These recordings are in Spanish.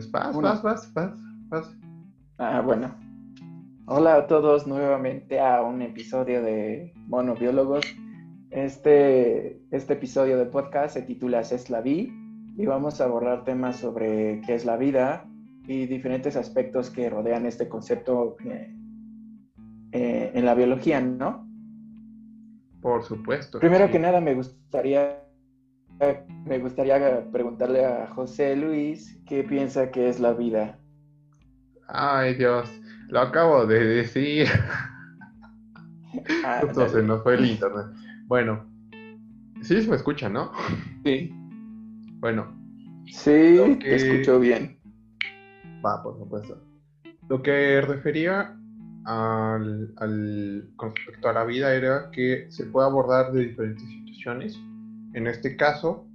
Pues vas, vas, vas, vas, vas. Ah, bueno. Hola a todos nuevamente a un episodio de Monobiólogos. Este, este episodio de podcast se titula Es la Vi y vamos a abordar temas sobre qué es la vida y diferentes aspectos que rodean este concepto eh, eh, en la biología, ¿no? Por supuesto. Primero que nada me gustaría me gustaría preguntarle a José Luis qué piensa que es la vida. Ay Dios, lo acabo de decir. Ah, Justo se nos fue el internet. Bueno, sí se me escucha, ¿no? Sí. Bueno. Sí, te escucho bien. Va, por supuesto. Lo que refería al, al, con respecto a la vida era que se puede abordar de diferentes situaciones en este caso,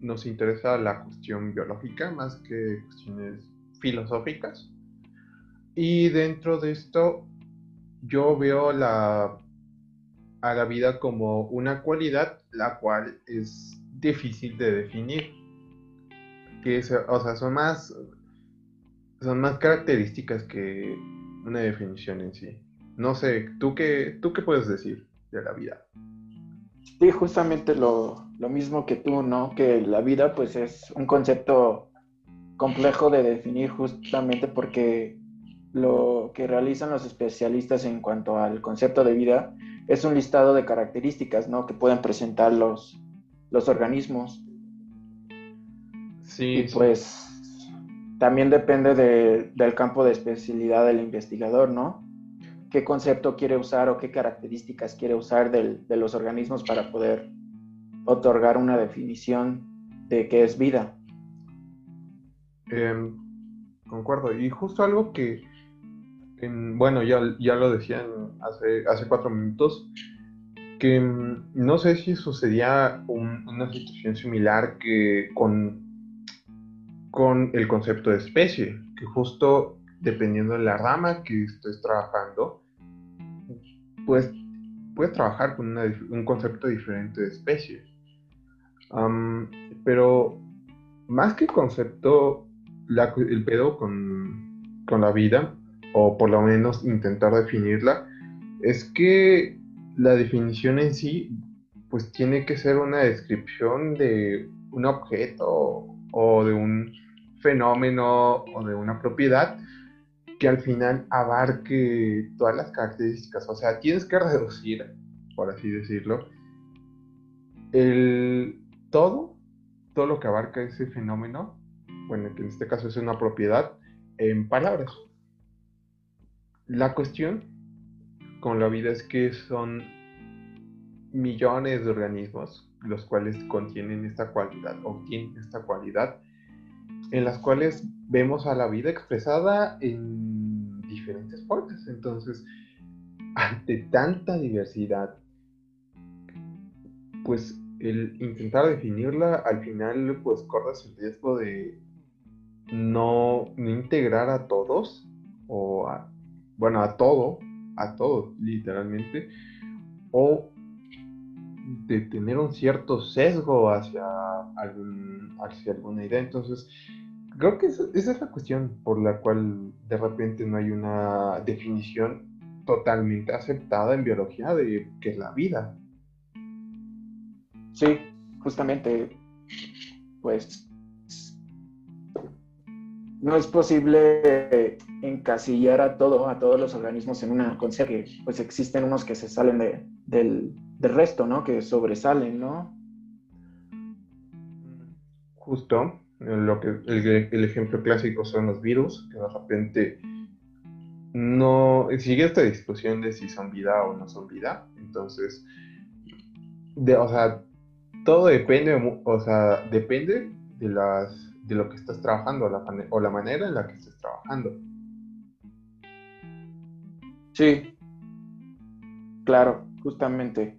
nos interesa la cuestión biológica más que cuestiones filosóficas. Y dentro de esto, yo veo a la vida como una cualidad la cual es difícil de definir. Que o sea, son más, son más características que una definición en sí. No sé, ¿tú qué, ¿tú qué puedes decir de la vida? Sí, justamente lo, mismo que tú, ¿no? Que la vida pues es un concepto complejo de definir justamente porque lo que realizan los especialistas en cuanto al concepto de vida es un listado de características, ¿no? Que pueden presentar los, los organismos. Sí. Y pues también depende del campo de especialidad del investigador, ¿no? Qué concepto quiere usar o qué características quiere usar de los organismos para poder otorgar una definición de qué es vida. Em, concuerdo. Y justo algo que, bueno, ya, ya lo decían hace, hace cuatro minutos, que em, no sé si sucedía una situación similar que con, con el concepto de especie, que justo dependiendo de la rama que estés trabajando, pues puedes trabajar con un concepto diferente de especie. pero más que concepto, el pedo con, con, la vida, o por lo menos intentar definirla, es que la definición en sí, pues tiene que ser una descripción de un objeto o de un fenómeno o de una propiedad que al final abarque todas las características. O sea, tienes que reducir, por así decirlo, el todo, todo lo que abarca ese fenómeno, bueno, que en este caso es una propiedad, en palabras. La cuestión con la vida es que son millones de organismos los cuales contienen esta cualidad, obtienen esta cualidad, en las cuales vemos a la vida expresada en diferentes formas. Entonces, ante tanta diversidad, pues el intentar definirla, al final, pues corres el riesgo de no, integrar a todos, o a, bueno, a todo, a todo, literalmente, o de tener un cierto sesgo hacia, hacia alguna idea. Entonces, Creo que esa, es la cuestión por la cual de repente no hay una definición totalmente aceptada en biología de qué es la vida. Sí, justamente, pues no es posible encasillar a todo, a todos los organismos en una concepto que pues existen unos que se salen de, del, del, resto, ¿no? Que sobresalen, ¿no? Justo lo que el, ejemplo clásico son los virus, que de repente no sigue esta discusión de si son vida o no son vida. Entonces, de, o sea, todo depende, o sea, depende de las de lo que estás trabajando la, o la manera en la que estés trabajando. Sí, claro, justamente.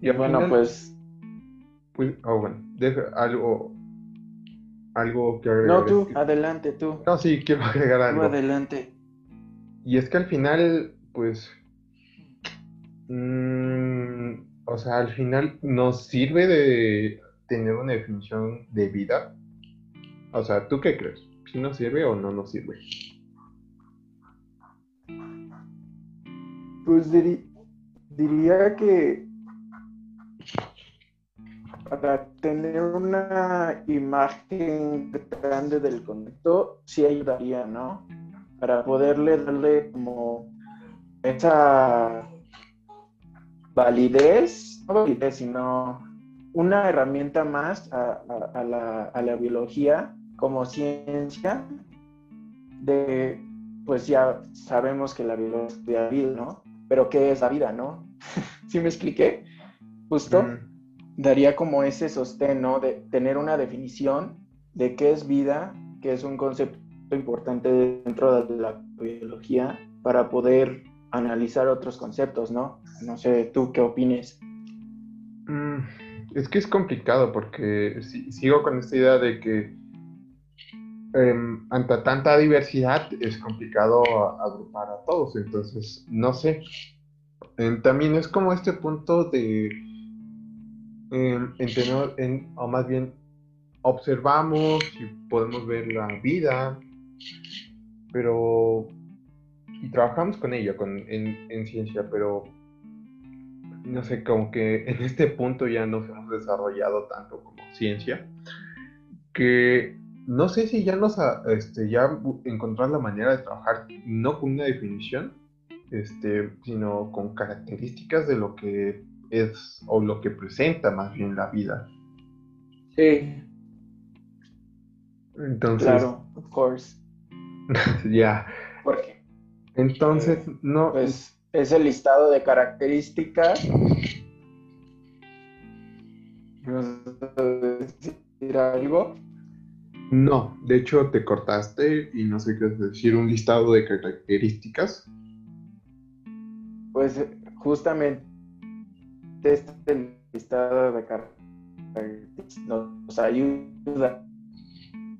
Y bueno, pues... pues oh, bueno, deja algo, algo que agregar. No, tú, adelante, tú. No, sí, quiero agregar algo. adelante. Y es que al final, pues, mm, o sea, al final nos sirve de tener una definición de vida, O sea, ¿tú qué crees? ¿Si nos sirve o no nos sirve? Pues diría que para tener una imagen grande del concepto, sí ayudaría, ¿no? Para poderle darle como esa validez, no validez, sino una herramienta más a, la, biología como ciencia de, pues ya sabemos que la biología es vida, ¿no? Pero ¿qué es la vida, no? ¿Sí me expliqué? Justo. Mm daría como ese sostén, ¿no? De tener una definición de qué es vida, que es un concepto importante dentro de la biología, para poder analizar otros conceptos, ¿no? No sé, ¿tú qué opines? Mm, es que es complicado porque sigo con esta idea de que em, ante tanta diversidad es complicado agrupar a todos, entonces no sé. también es como este punto de en, en, o más bien observamos y podemos ver la vida, pero y trabajamos con ella con, en, ciencia, pero no sé, como que en este punto ya nos hemos desarrollado tanto como ciencia, que no sé si ya nos, este, ya encontrar la manera de trabajar no con una definición, este, sino con características de lo que es o lo que presenta más bien la vida. Sí. Entonces. Claro, of course. ya. ¿Por qué? Entonces, eh, no. Pues es el listado de características. decir algo? No, de hecho te cortaste y no sé qué decir, un listado de características. Pues justamente este listado de características nos ayuda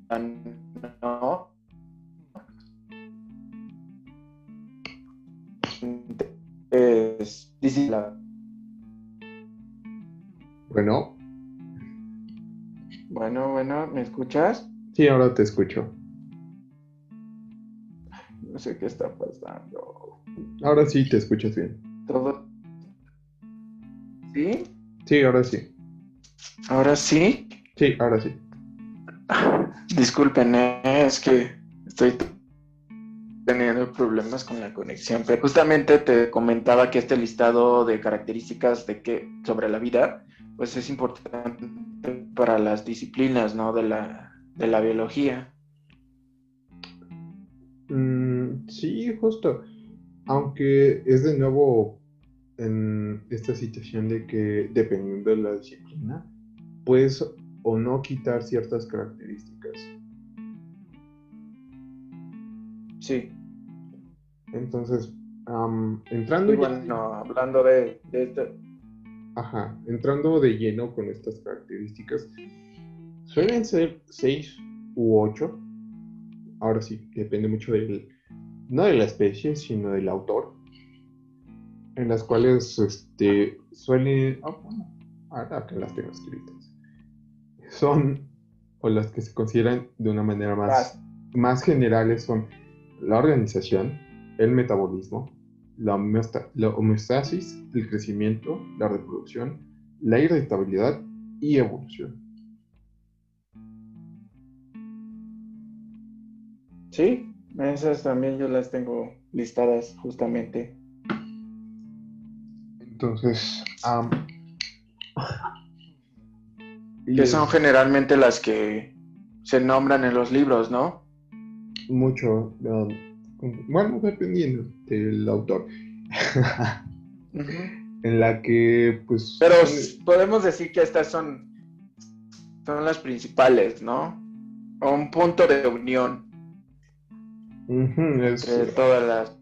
a no es. Bueno. Bueno, bueno, ¿me escuchas? Sí, ahora te escucho. No sé qué está pasando. Ahora sí te escuchas bien. Todo ¿Sí? Sí, ahora sí. ¿Ahora sí? Sí, ahora sí. Disculpen, eh, es que estoy teniendo problemas con la conexión, pero justamente te comentaba que este listado de características de que sobre la vida, pues es importante para las disciplinas, ¿no? De la, de la biología. Mm, sí, justo. Aunque es de nuevo en esta situación de que dependiendo de la disciplina, puedes o no quitar ciertas características. Sí. Entonces, entrando bueno, hablando de, de esto. Ajá, entrando de lleno con estas características, suelen ser seis u ocho. Ahora sí, depende mucho del, no de la especie, sino del autor en las cuales este, suele, oh, bueno, ahora que las tengo escritas, son, o las que se consideran de una manera más, más generales son la organización, el metabolismo, la, homeostasis, el crecimiento, la reproducción, la irritabilidad y evolución. Sí, esas también yo las tengo listadas justamente. Entonces, que son generalmente las que se nombran en los libros, ¿no? Mucho. bueno, dependiendo del autor. En la que, pues. Pero podemos decir que estas son, son las principales, ¿no? O un punto de unión entre todas las,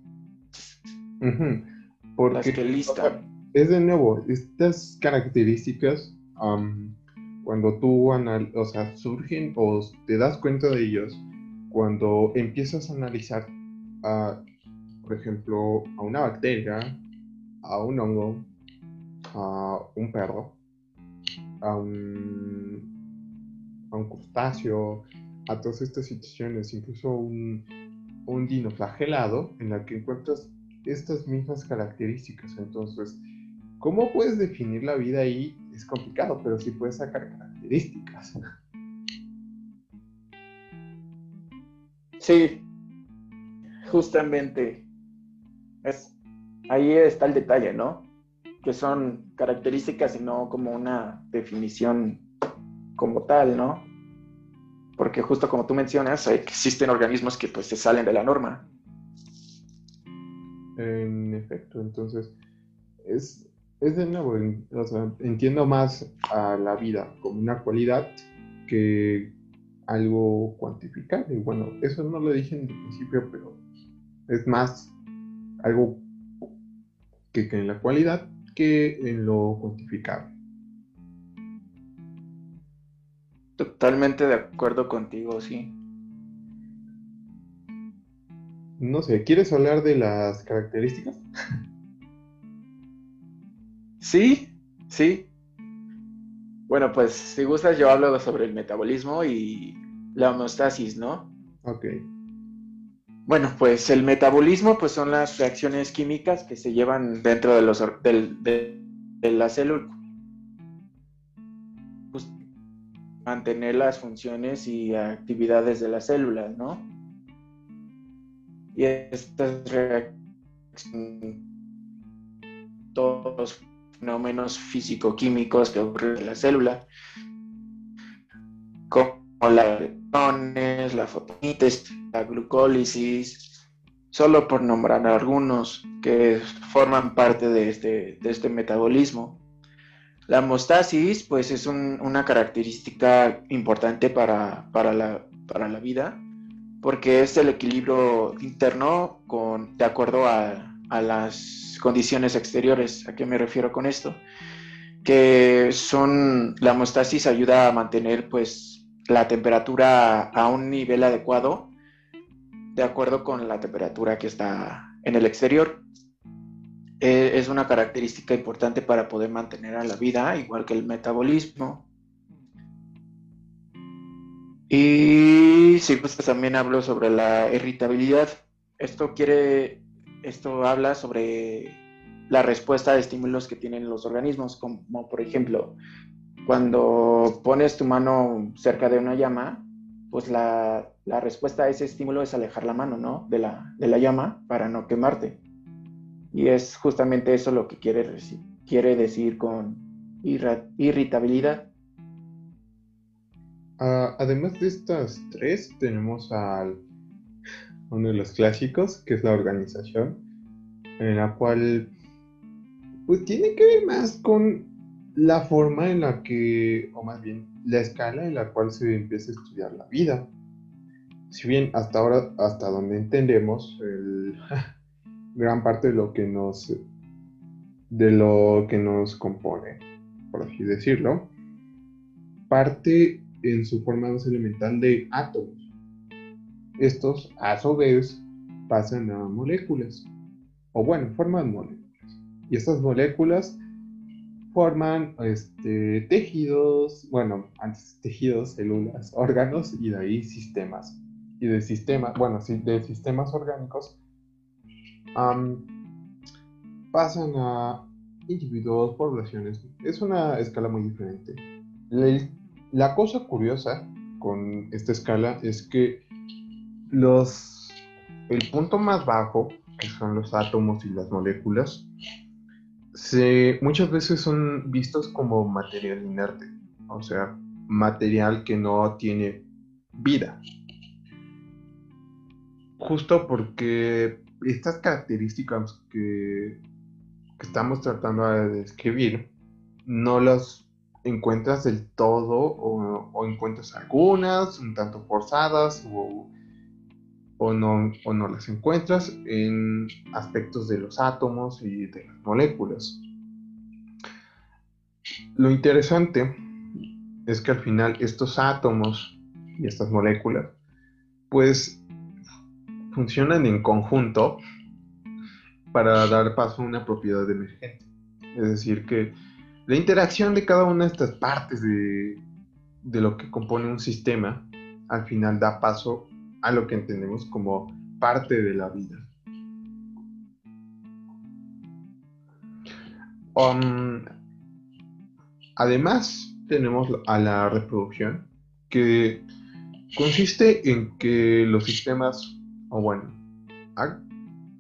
Porque, que listan es de nuevo, estas características, cuando tú o sea, surgen o te das cuenta de ellos, cuando empiezas a analizar, a, por ejemplo, a una bacteria, a un hongo, a un perro, a un, a un crustáceo, a todas estas situaciones, incluso un, un dinoflagelado en la que encuentras estas mismas características. Entonces, ¿cómo puedes definir la vida ahí? Es complicado, pero sí puedes sacar características. Sí, justamente. Es, ahí está el detalle, ¿no? Que son características y no como una definición como tal, ¿no? Porque justo como tú mencionas, existen organismos que pues se salen de la norma. En efecto, entonces es, es de nuevo, o sea, entiendo más a la vida como una cualidad que algo cuantificable. Bueno, eso no lo dije en el principio, pero es más algo que, que en la cualidad que en lo cuantificable. Totalmente de acuerdo contigo, sí. No sé, ¿quieres hablar de las características? Sí, sí. Bueno, pues si gustas yo hablo sobre el metabolismo y la homeostasis, ¿no? Ok. Bueno, pues el metabolismo pues son las reacciones químicas que se llevan dentro de, los, de la célula mantener las funciones y actividades de las células, ¿no? Y estas reacciones, todos fenómenos físico-químicos que ocurren en la célula, como las electrones, la fotosíntesis, la glucólisis, solo por nombrar algunos que forman parte de este, de este metabolismo. La hemostasis, pues, es una característica importante para, la, vida, porque es el equilibrio interno con, de acuerdo a, las condiciones exteriores. ¿A qué me refiero con esto? Que son, la hemostasis ayuda a mantener, pues, la temperatura a un nivel adecuado, de acuerdo con la temperatura que está en el exterior. Eh, es una característica importante para poder mantener a la vida, igual que el metabolismo. Y sí, pues también hablo sobre la irritabilidad. Esto quiere, esto habla sobre la respuesta de estímulos que tienen los organismos, como por ejemplo, cuando pones tu mano cerca de una llama, pues la, respuesta a ese estímulo es alejar la mano, ¿no? De la, de la llama para no quemarte. Y es justamente eso lo que quiere, quiere decir con irritabilidad. Ah, además de estas tres, tenemos al, uno de los clásicos, que es la organización, en la cual pues tiene que ver más con la forma en la que, o más bien la escala en la cual se empieza a estudiar la vida. Si bien hasta ahora, hasta donde entendemos, el, gran parte de lo que nos de lo que nos compone, por así decirlo, parte en su forma más elemental de átomos. Estos, a su vez, pasan a moléculas, o bueno, forman moléculas. Y estas moléculas forman este, tejidos, bueno, antes tejidos, células, órganos y de ahí sistemas. Y de sistemas, bueno, de sistemas orgánicos pasan a individuos, poblaciones. Es una escala muy diferente. La, cosa curiosa con esta escala es que los, el punto más bajo, que son los átomos y las moléculas, se, muchas veces son vistos como material inerte, o sea, material que no tiene vida. Justo porque estas características que, estamos tratando de describir no las encuentras del todo o, encuentras algunas un tanto forzadas o, no, o no las encuentras en aspectos de los átomos y de las moléculas. Lo interesante es que al final estos átomos y estas moléculas pues funcionan en conjunto para dar paso a una propiedad emergente. Es decir, que la interacción de cada una de estas partes de, lo que compone un sistema al final da paso a lo que entendemos como parte de la vida. Um, además, tenemos a la reproducción, que consiste en que los sistemas, o bueno,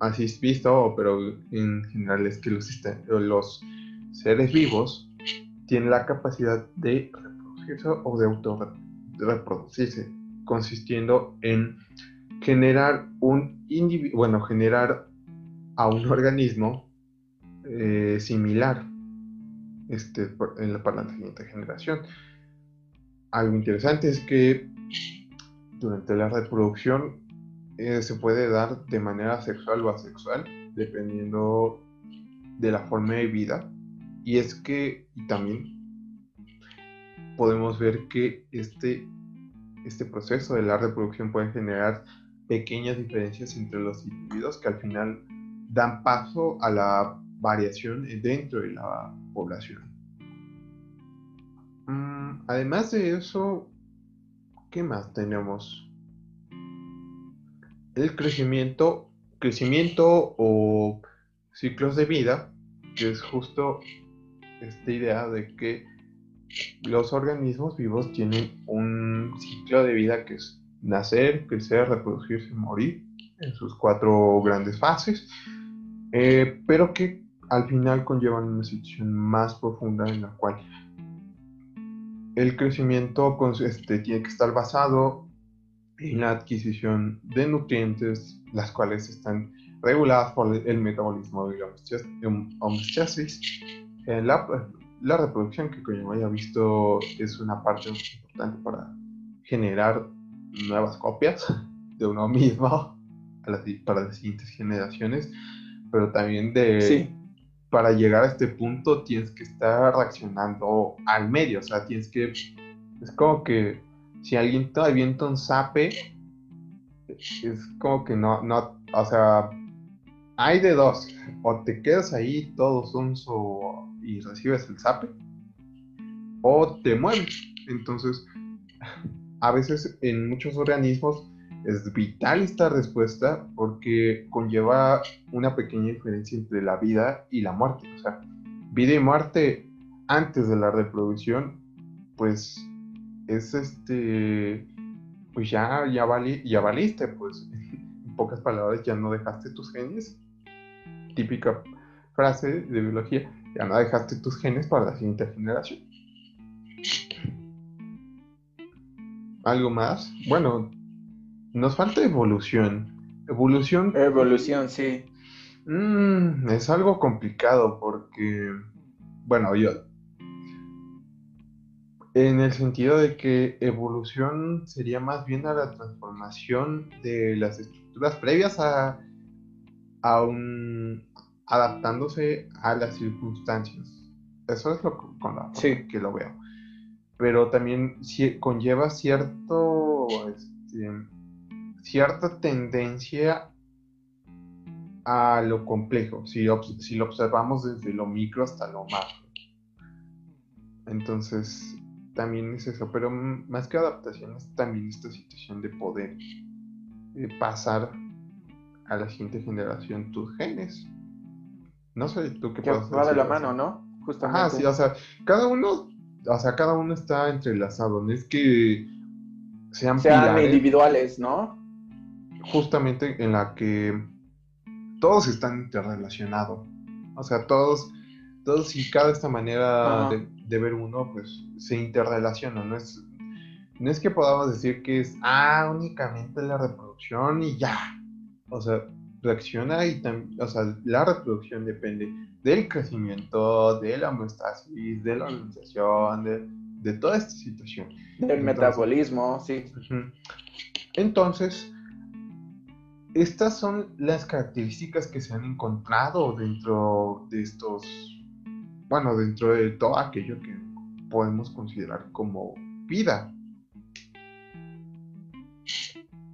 así es visto, pero en general es que los, los seres vivos tienen la capacidad de reproducirse o de auto reproducirse, consistiendo en generar un individuo, bueno, generar a un organismo eh, similar este, en para la siguiente generación. Algo interesante es que durante la reproducción eh, se puede dar de manera sexual o asexual, dependiendo de la forma de vida. Y es que también podemos ver que este, este proceso de la reproducción puede generar pequeñas diferencias entre los individuos que al final dan paso a la variación dentro de la población. Mm, además de eso, ¿qué más tenemos? El crecimiento, crecimiento o ciclos de vida, que es justo esta idea de que los organismos vivos tienen un ciclo de vida que es nacer, crecer, reproducirse morir en sus cuatro grandes fases, eh, pero que al final conllevan una situación más profunda en la cual el crecimiento este, tiene que estar basado en la adquisición de nutrientes, las cuales están reguladas por el metabolismo de la homeostasis. En la, la reproducción, que como ya visto, es una parte importante para generar nuevas copias de uno mismo para las siguientes generaciones, pero también de, para llegar a este punto tienes que estar reaccionando al medio, o sea, tienes que, es como que si alguien avienta un zape, es como que no, no, o sea, hay de dos, o te quedas ahí todo sonso y recibes el zape, o te mueves, entonces, a veces en muchos organismos es vital esta respuesta porque conlleva una pequeña diferencia entre la vida y la muerte. O sea, vida y muerte antes de la reproducción, pues es este, pues ya, ya, ya valiste, pues en pocas palabras ya no dejaste tus genes. Típica frase de biología, ya no dejaste tus genes para la siguiente generación. ¿Algo más? Bueno, nos falta evolución. Evolución. Evolución, sí. Mm, es algo complicado porque, bueno, yo. En el sentido de que evolución sería más bien a la transformación de las estructuras previas a, a un. Adaptándose a las circunstancias. Eso es lo que, con la que lo veo. Pero también conlleva cierto. Este, cierta tendencia a lo complejo, si, si lo observamos desde lo micro hasta lo macro. Entonces, también es eso, pero más que adaptación es también esta situación de poder eh, pasar a la siguiente generación tus genes. No sé tú qué que va de la mano, ¿no? Justamente. Ajá, sí, o sea, cada uno, o sea, cada uno está entrelazado, no es que sean, sean individuales, ¿no? justamente en la que todos están interrelacionados. O sea, todos, todos y cada esta manera de, ver uno, pues se interrelaciona. No es, no es que podamos decir que es, ah, únicamente la reproducción y ya. O sea, reacciona y también, o sea, la reproducción depende del crecimiento, de la homeostasis, de la organización, de, de toda esta situación. Del metabolismo, sí. Entonces, estas son las características que se han encontrado dentro de estos, bueno, dentro de todo aquello que podemos considerar como vida.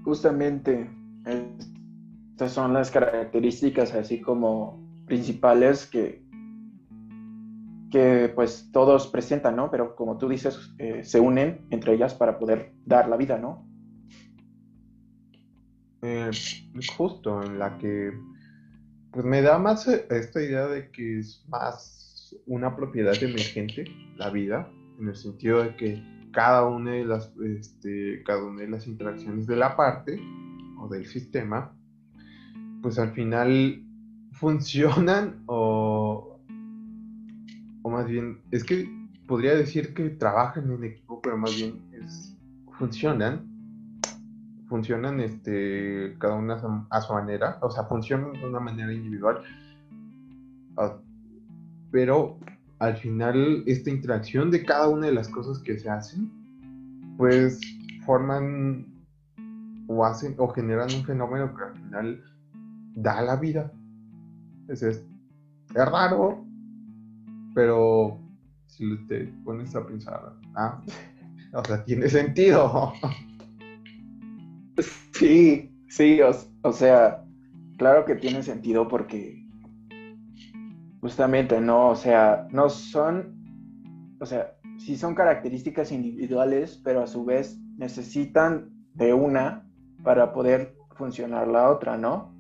Justamente, estas son las características así como principales que, que pues todos presentan, ¿no? Pero como tú dices, eh, se unen entre ellas para poder dar la vida, ¿no? eh, justo en la que pues me da más eh, esta idea de que es más una propiedad emergente la vida, en el sentido de que cada una de las, este, cada una de las interacciones de la parte o del sistema, pues al final funcionan o, o más bien, es que podría decir que trabajan en equipo, pero más bien es, funcionan, funcionan este, cada una a su manera, o sea, funcionan de una manera individual, ah, pero al final esta interacción de cada una de las cosas que se hacen, pues forman o hacen o generan un fenómeno que al final da la vida. Es, es, raro, pero si te pones a pensar, ah, o sea, tiene sentido. Sí, sí, o sea, claro que tiene sentido porque Justamente, no, o sea, no son, o sea, sí son características individuales, pero a su vez necesitan de una para poder funcionar la otra, ¿no?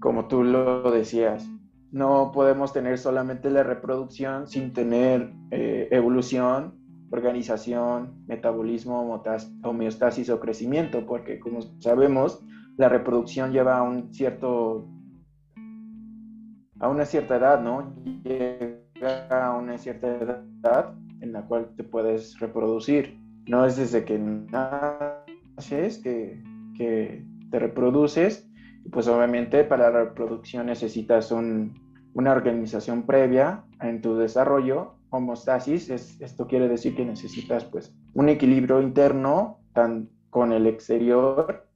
Como tú lo decías, no podemos tener solamente la reproducción sin tener eh, evolución, organización, metabolismo, homeostasis o crecimiento, porque como sabemos, la reproducción lleva a un cierto a una cierta edad, ¿no? Llega a una cierta edad en la cual te puedes reproducir. No es desde que naces que, que te reproduces. Pues obviamente para la reproducción necesitas una organización previa en tu desarrollo. Homostasis, es, esto quiere decir que necesitas pues un equilibrio interno con el exterior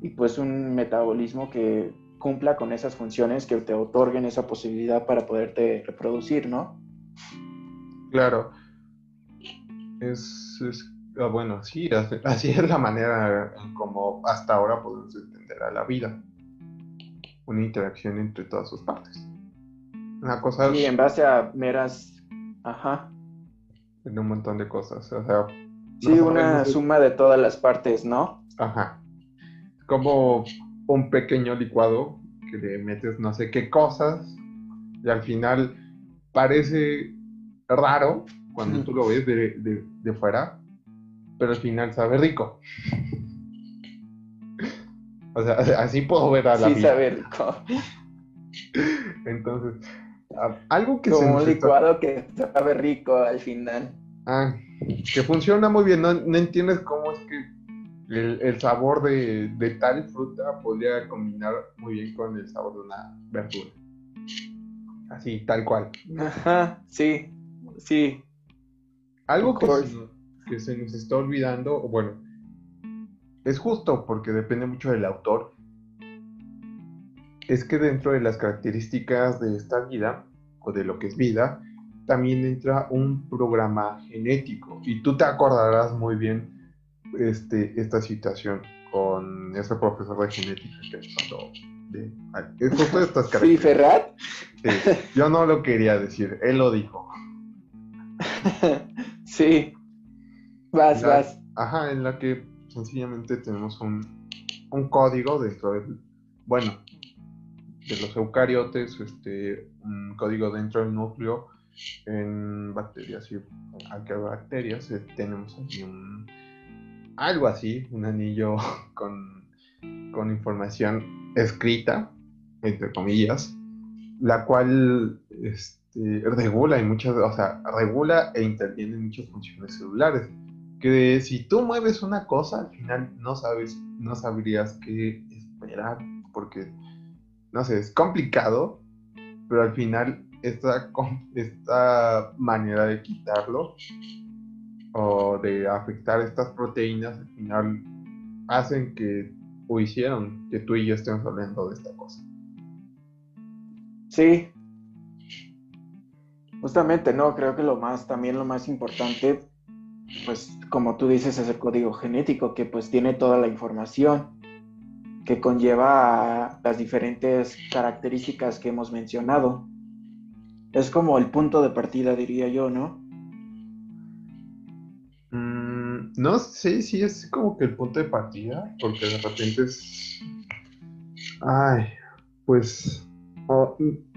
y pues un metabolismo que cumpla con esas funciones que te otorguen esa posibilidad para poderte reproducir, ¿no? Claro. Es, ah, bueno, sí, así es la manera en como hasta ahora podemos entender a la vida. Una interacción entre todas sus partes. Una cosa... Y en base a meras... Ajá. En un montón de cosas. O sea... Sí, una suma de todas las partes, ¿no? Ajá. Como un pequeño licuado que le metes no sé qué cosas y al final parece raro cuando tú lo ves de, fuera, pero al final sabe rico. O sea, así puedo ver a la sí, sabe rico. Entonces, algo que Como un licuado que sabe rico al final. Ah, que funciona muy bien, no entiendes cómo es que el, sabor de, tal fruta podría combinar muy bien con el sabor de una verdura. Así, tal cual. Ajá, sí, sí. Algo que se, se nos está olvidando, bueno, es justo porque depende mucho del autor, es que dentro de las características de esta vida, o de lo que es vida, también entra un programa genético. Y tú te acordarás muy bien este, esta situación con ese profesor de genética que pasó de, estas ¿Sí, Ferrat? yo no lo quería decir, él lo dijo. sí, vas, vas. Ajá, en la que sencillamente tenemos un, un código dentro del, bueno, de los eucariotes, este, un código dentro del núcleo en bacterias y bacterias eh, tenemos aquí un algo así, un anillo con, información escrita, entre comillas, la cual este, regula en muchas, o sea, regula e interviene en muchas funciones celulares. Que si tú mueves una cosa, al final no sabes, no sabrías qué esperar, porque, no sé, es complicado, pero al final esta, esta manera de quitarlo o de afectar estas proteínas al final hacen que o hicieron que tú y yo estemos hablando de esta cosa. Sí. Justamente, no, creo que lo más, también lo más importante, pues como tú dices, es el código genético, que pues tiene toda la información que conlleva las diferentes características que hemos mencionado. Es como el punto de partida, diría yo, ¿no? Mm, no sé si es como que el punto de partida, porque de repente es. Ay, pues.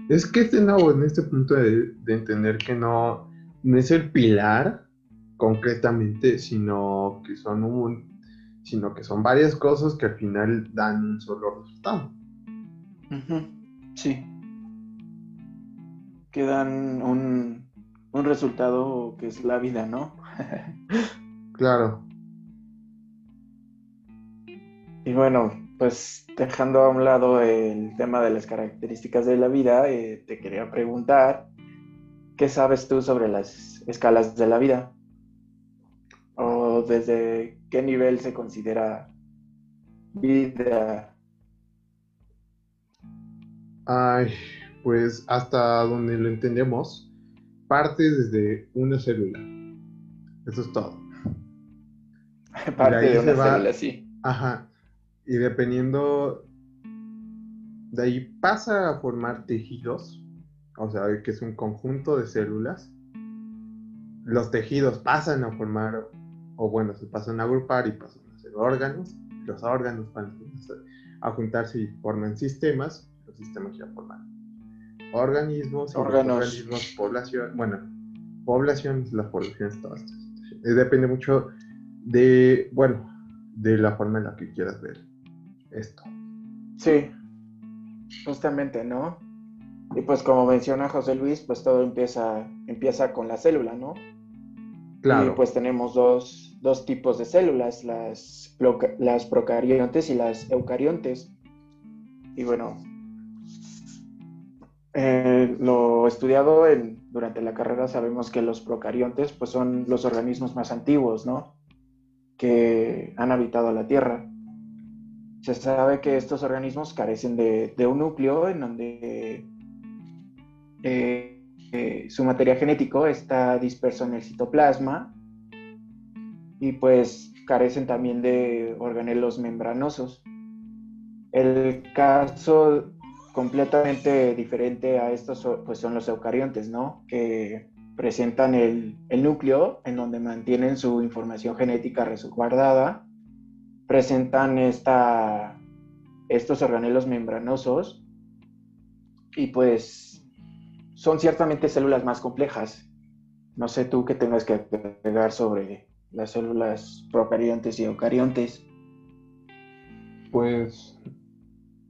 es que es de nuevo en este punto de, de entender que no, no es el pilar concretamente, sino que son un. sino que son varias cosas que al final dan un solo resultado. Sí. Que dan un, un resultado que es la vida, ¿no? Claro. Y bueno, pues dejando a un lado el tema de las características de la vida, eh, te quería preguntar, ¿qué sabes tú sobre las escalas de la vida? ¿O desde qué nivel se considera vida? Ay, pues hasta donde lo entendemos, parte desde una célula. Eso es todo. Parte de una va- célula, sí. Ajá. Y dependiendo, de ahí pasa a formar tejidos, o sea, que es un conjunto de células. Los tejidos pasan a formar, o bueno, se pasan a agrupar y pasan a ser órganos. Los órganos van a juntarse y forman sistemas. Los sistemas ya forman organismos. Órganos. organismos, población. Bueno, poblaciones, las poblaciones, todas estas situaciones. Eh, Depende mucho de, bueno, de la forma en la que quieras ver esto. Sí, justamente, ¿no? Y pues como menciona José Luis, pues todo empieza, empieza con la célula, ¿no? Claro, Y pues tenemos dos, dos tipos de células, las, las procariontes y las eucariontes. Y bueno, eh, lo estudiado en- durante la carrera sabemos que los procariontes pues son los organismos más antiguos, ¿no? Que han habitado la Tierra. Se sabe que estos organismos carecen de, de un núcleo en donde eh, eh, su material genético está disperso en el citoplasma y pues carecen también de organelos membranosos. El caso completamente diferente a estos pues son los eucariontes, ¿no? Que presentan el, el núcleo en donde mantienen su información genética resguardada, presentan esta, estos organelos membranosos y pues son ciertamente células más complejas. No sé tú qué tengas que agregar sobre las células procariontes y eucariontes. pues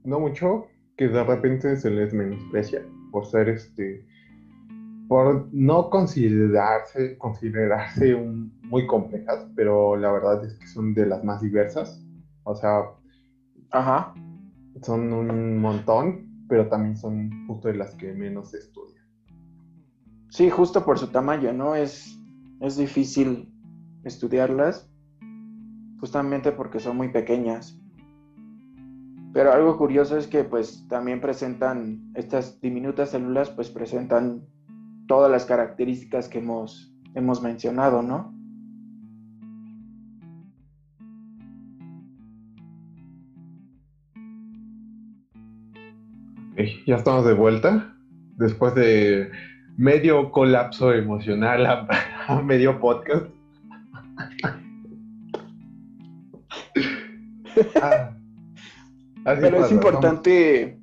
no mucho, que de repente se les menosprecia por ser este, por no considerarse, considerarse un- muy complejas, pero la verdad es que son de las más diversas. O sea, Ajá. son un montón, pero también son justo de las que menos estudian. Sí, justo por su tamaño, ¿no? Es, es difícil estudiarlas, justamente porque son muy pequeñas. Pero algo curioso es que pues también presentan, estas diminutas células pues presentan todas las características que hemos, hemos mencionado, ¿no? Ok, ya estamos de vuelta. Después de medio colapso emocional a, a medio podcast. Ah, Pero es importante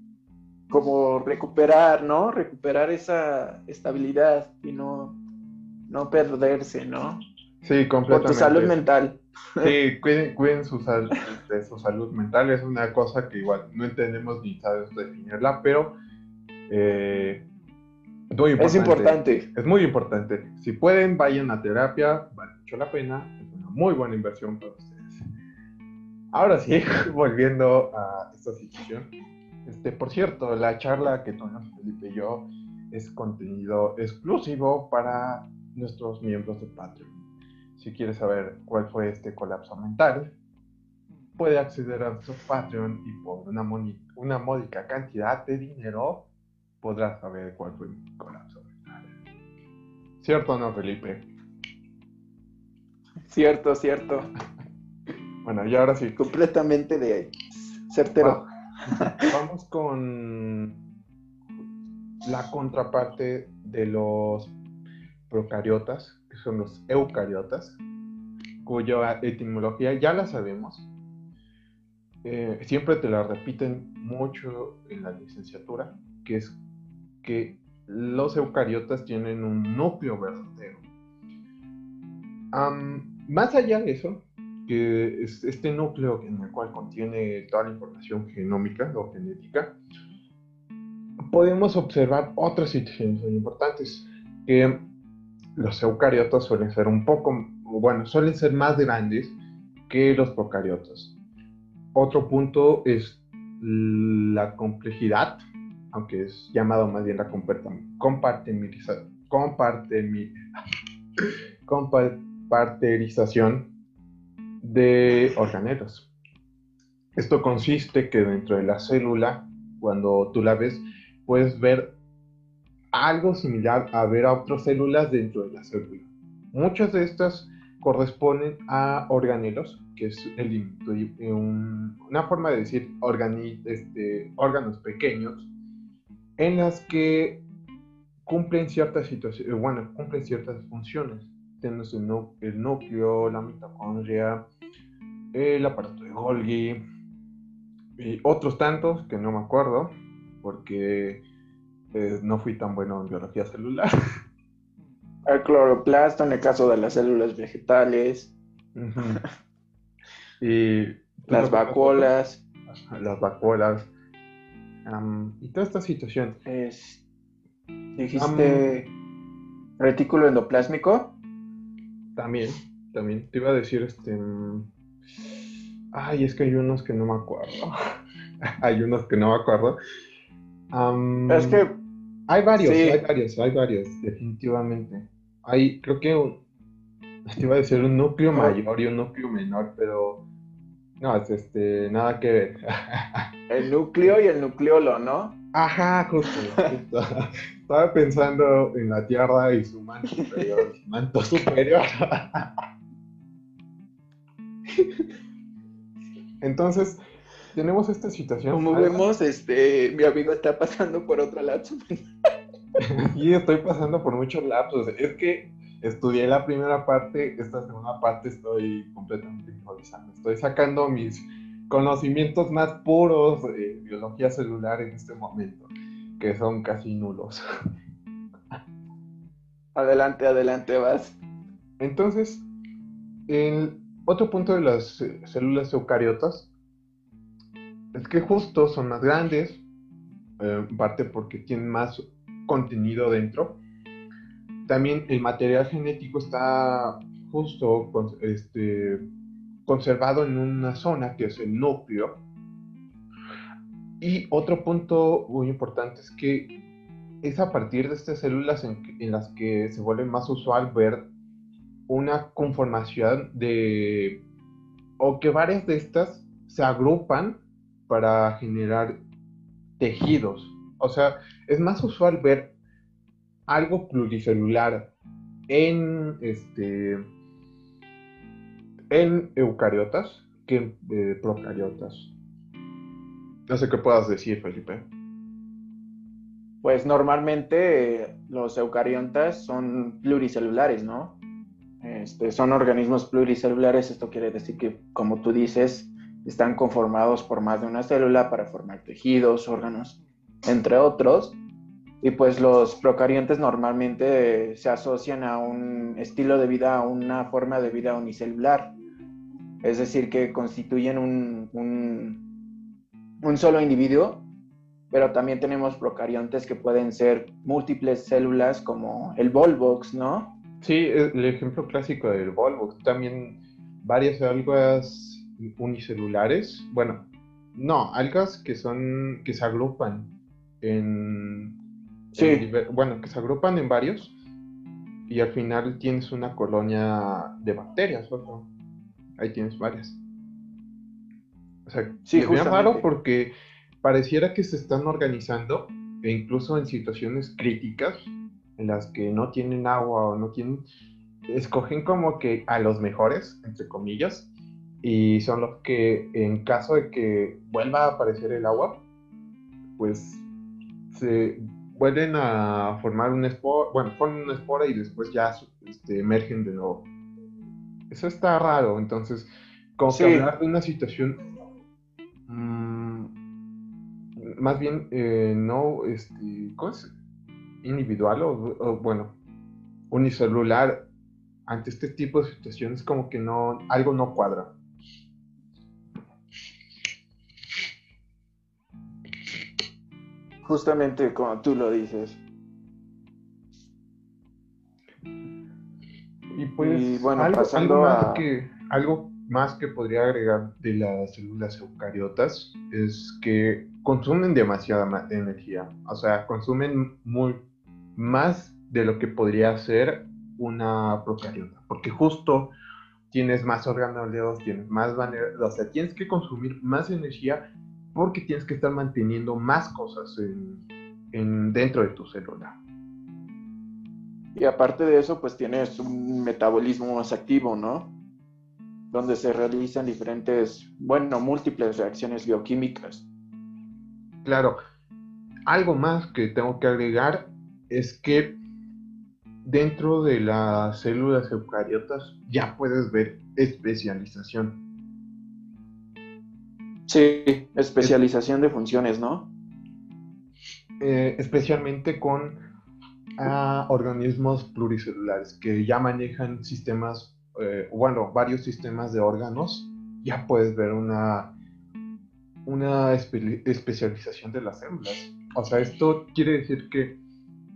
como recuperar, ¿no? Recuperar esa estabilidad y no, no perderse, ¿no? Sí, Por completamente. tu salud mental. Sí, cuiden, cuiden su, sal- de su salud mental. Es una cosa que igual no entendemos ni sabemos definirla, pero eh, es muy Es importante. Es muy importante. Si pueden, vayan a terapia, vale mucho la pena. Es una muy buena inversión para ustedes. Ahora sí, volviendo a esta situación. Este, por cierto, la charla que tuvimos Felipe y yo es contenido exclusivo para nuestros miembros de Patreon. Si quieres saber cuál fue este colapso mental, puede acceder a nuestro Patreon y por una, una módica cantidad de dinero podrás saber cuál fue mi colapso mental. ¿Cierto o no, Felipe? Cierto, cierto. Bueno, y ahora sí. Completamente de certero. Va- Vamos con la contraparte de los procariotas, que son los eucariotas. cuya etimología ya la sabemos. Eh, siempre te la repiten mucho en la licenciatura, que es que los eucariotas tienen un núcleo verdadero. más allá de eso, que es este núcleo en el cual contiene toda la información genómica o genética, podemos observar otras situaciones muy importantes, que los eucariotas suelen ser un poco, bueno, suelen ser más grandes que los procariotas. Otro punto es la complejidad, aunque es llamado más bien la compartimentación, comparterización de organelos. Esto consiste que dentro de la célula, cuando tú la ves, puedes ver algo similar a ver a otras células dentro de la célula. Muchas de estas corresponden a organelos, que es el, una forma de decir este, órganos pequeños, en las que cumplen ciertas situaciones, bueno, cumplen ciertas funciones. Tenemos el, núcleo, la mitocondria, el aparato de Golgi, y otros tantos que no me acuerdo, porque eh, no fui tan bueno en biología celular. El cloroplasto en el caso de las células vegetales. y las vacuolas. Las vacuolas. Y toda esta situación. Es, dijiste retículo endoplásmico. También, también. Te iba a decir este. Ay, es que hay unos que no me acuerdo. hay unos que no me acuerdo. es que hay varios, hay varios, hay varios, definitivamente. Hay, creo que te iba a decir un núcleo mayor y un núcleo menor, pero no, es este, nada que ver. el núcleo y el nucleolo, ¿no? Ajá, justo, justo. Estaba pensando en la Tierra y su manto superior, su manto superior. Entonces, tenemos esta situación. Como vemos, este, mi amigo está pasando por otro lapso. y estoy pasando por muchos lapsos. Es que estudié la primera parte, esta segunda parte estoy completamente improvisando. Estoy sacando mis conocimientos más puros de biología celular en este momento, que son casi nulos. Adelante, adelante, vas. Entonces, el otro punto de las células eucariotas es que justo son más grandes, eh, en parte porque tienen más contenido dentro. También el material genético está justo este, conservado en una zona que es el núcleo. Y otro punto muy importante es que es a partir de estas células en, en las que se vuelve más usual ver una conformación de, o que varias de estas se agrupan para generar tejidos. O sea, es más usual ver algo pluricelular en este en eucariotas que en eh, procariotas. No sé qué puedas decir, Felipe. Pues normalmente los eucariotas son pluricelulares, ¿no? Este, son organismos pluricelulares, esto quiere decir que, como tú dices, están conformados por más de una célula para formar tejidos, órganos, entre otros. Y pues los procariontes normalmente se asocian a un estilo de vida, a una forma de vida unicelular. Es decir, que constituyen un, un, solo individuo, pero también tenemos procariontes que pueden ser múltiples células como el Volvox, ¿no? Sí, el ejemplo clásico del Volvox. También varias algas unicelulares, bueno, no, algas que son, que se agrupan en, sí. bueno, que se agrupan en varios y al final tienes una colonia de bacterias, ahí tienes varias. O sea, sí, es raro porque pareciera que se están organizando e incluso en situaciones críticas en las que no tienen agua o no tienen, escogen como que a los mejores, entre comillas, y son los que en caso de que vuelva a aparecer el agua, pues se vuelven a formar un espora, bueno, forman una espora y después ya este, emergen de nuevo. Eso está raro, entonces, como que hablar de una situación mm, más bien eh, no, este, ¿cómo es? Individual o, bueno, unicelular ante este tipo de situaciones como que no, algo no cuadra. Justamente como tú lo dices. Y pues bueno, algo, pasando más que, algo más que podría agregar de las células eucariotas es que consumen demasiada energía. O sea, consumen muy más de lo que podría ser una procariota. Porque justo tienes más organelos, tienes más o sea, tienes que consumir más energía porque tienes que estar manteniendo más cosas en, dentro de tu célula. Y aparte de eso, pues tienes un metabolismo más activo, ¿no? Donde se realizan diferentes, bueno, múltiples reacciones bioquímicas. Claro. Algo más que tengo que agregar es que dentro de las células eucariotas ya puedes ver especialización. Sí, especialización de funciones, ¿no? Eh, especialmente con ah, organismos pluricelulares que ya manejan sistemas, eh, bueno, varios sistemas de órganos, ya puedes ver una, una especialización de las células. O sea, esto quiere decir que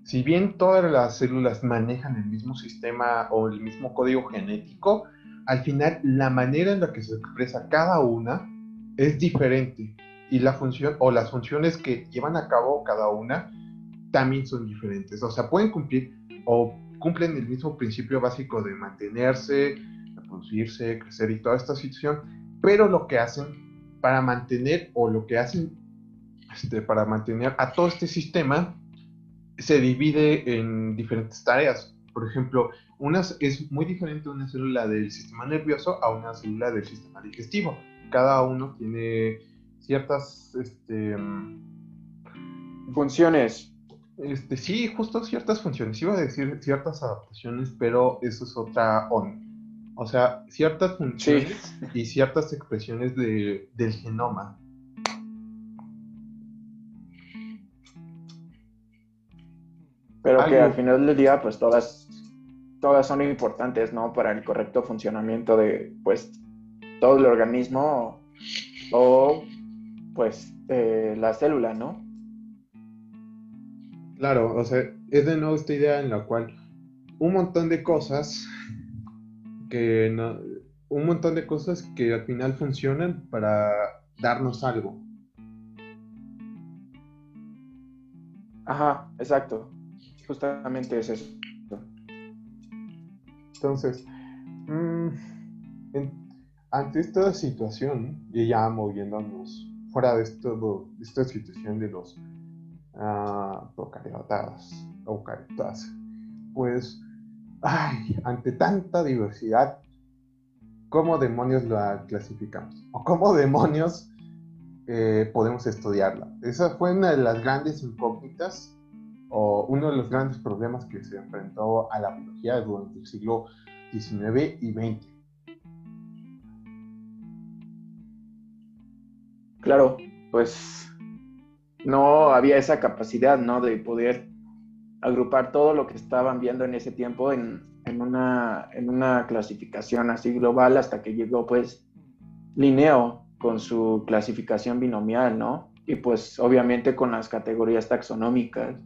si bien todas las células manejan el mismo sistema o el mismo código genético, al final la manera en la que se expresa cada una es diferente y la función o las funciones que llevan a cabo cada una también son diferentes. O sea, pueden cumplir o cumplen el mismo principio básico de mantenerse, reproducirse, crecer y toda esta situación, pero lo que hacen para mantener o lo que hacen este, para mantener a todo este sistema se divide en diferentes tareas. Por ejemplo, una es muy diferente una célula del sistema nervioso a una célula del sistema digestivo cada uno tiene ciertas este, funciones. Este, sí, justo ciertas funciones. Iba a decir ciertas adaptaciones, pero eso es otra on. O sea, ciertas funciones y ciertas expresiones del genoma. Pero que al final del día, pues todas, todas son importantes, ¿no? Para el correcto funcionamiento de, pues, todo el organismo o pues eh, la célula, ¿no? Claro, o sea, es de nuevo esta idea en la cual un montón de cosas que no, un montón de cosas que al final funcionan para darnos algo. Ajá, exacto. Justamente es eso. Entonces, mmm, ante esta situación, y ya moviéndonos fuera de, esta situación de los uh, procariotas, eucariotas, pues, ay, ante tanta diversidad, ¿cómo demonios la clasificamos? ¿O cómo demonios eh, podemos estudiarla? Esa fue una de las grandes incógnitas o uno de los grandes problemas que se enfrentó a la biología durante el siglo XIX y XX Claro, pues no había esa capacidad, ¿no? De poder agrupar todo lo que estaban viendo en ese tiempo en, una, en una clasificación así global hasta que llegó pues Linneo con su clasificación binomial, ¿no? Y pues obviamente con las categorías taxonómicas.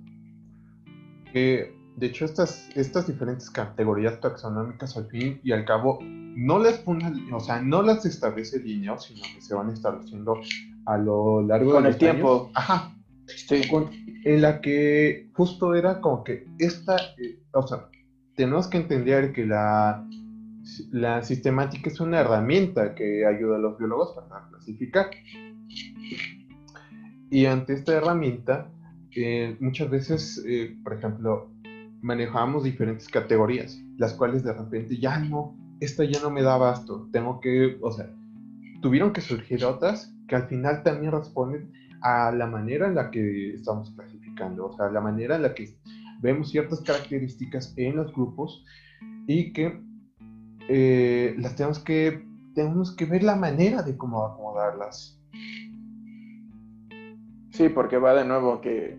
de hecho, estas, estas diferentes categorías taxonómicas al fin y al cabo no las o sea, no las establece Linneo, sino que se van estableciendo a lo largo con el tiempo. Ajá. Sí. en la que justo era como que esta, eh, o sea, tenemos que entender que la, la sistemática es una herramienta que ayuda a los biólogos para clasificar. Y ante esta herramienta, eh, muchas veces, eh, por ejemplo, manejábamos diferentes categorías, las cuales de repente ya no, esta ya no me da abasto, tengo que, o sea, tuvieron que surgir otras que al final también responden a la manera en la que estamos clasificando, o sea, la manera en la que vemos ciertas características en los grupos y que eh, las tenemos que, tenemos que ver la manera de cómo acomodarlas. Sí, porque va de nuevo que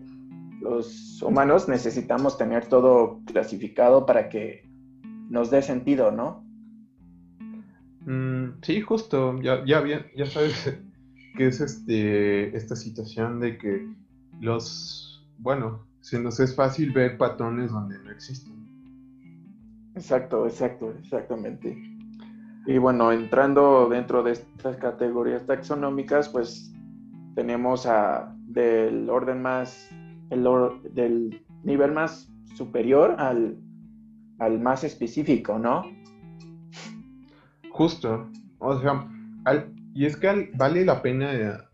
los humanos necesitamos tener todo clasificado para que nos dé sentido, ¿no? Mm, sí, justo, ya, ya, bien, ya sabes que es este, esta situación de que los, bueno, se nos es fácil ver patrones donde no existen. Exacto, exacto, exactamente. Y bueno, entrando dentro de estas categorías taxonómicas, pues tenemos a del orden más, el del nivel más superior al, al más específico, ¿no? Justo, o sea, y es que vale la pena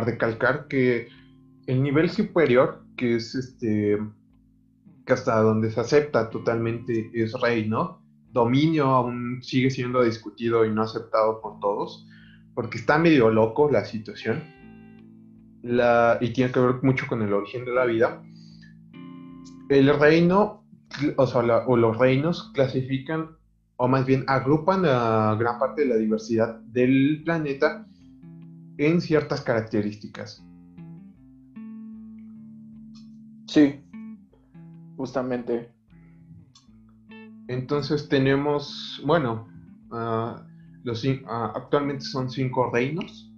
recalcar que el nivel superior, que es este, que hasta donde se acepta totalmente es rey, ¿no? Dominio aún sigue siendo discutido y no aceptado por todos, porque está medio loco la situación, la, y tiene que ver mucho con el origen de la vida. El reino, o sea, o los reinos clasifican o más bien agrupan a gran parte de la diversidad del planeta en ciertas características. Sí, justamente. Entonces tenemos, bueno, ah, los, ah, actualmente son cinco reinos,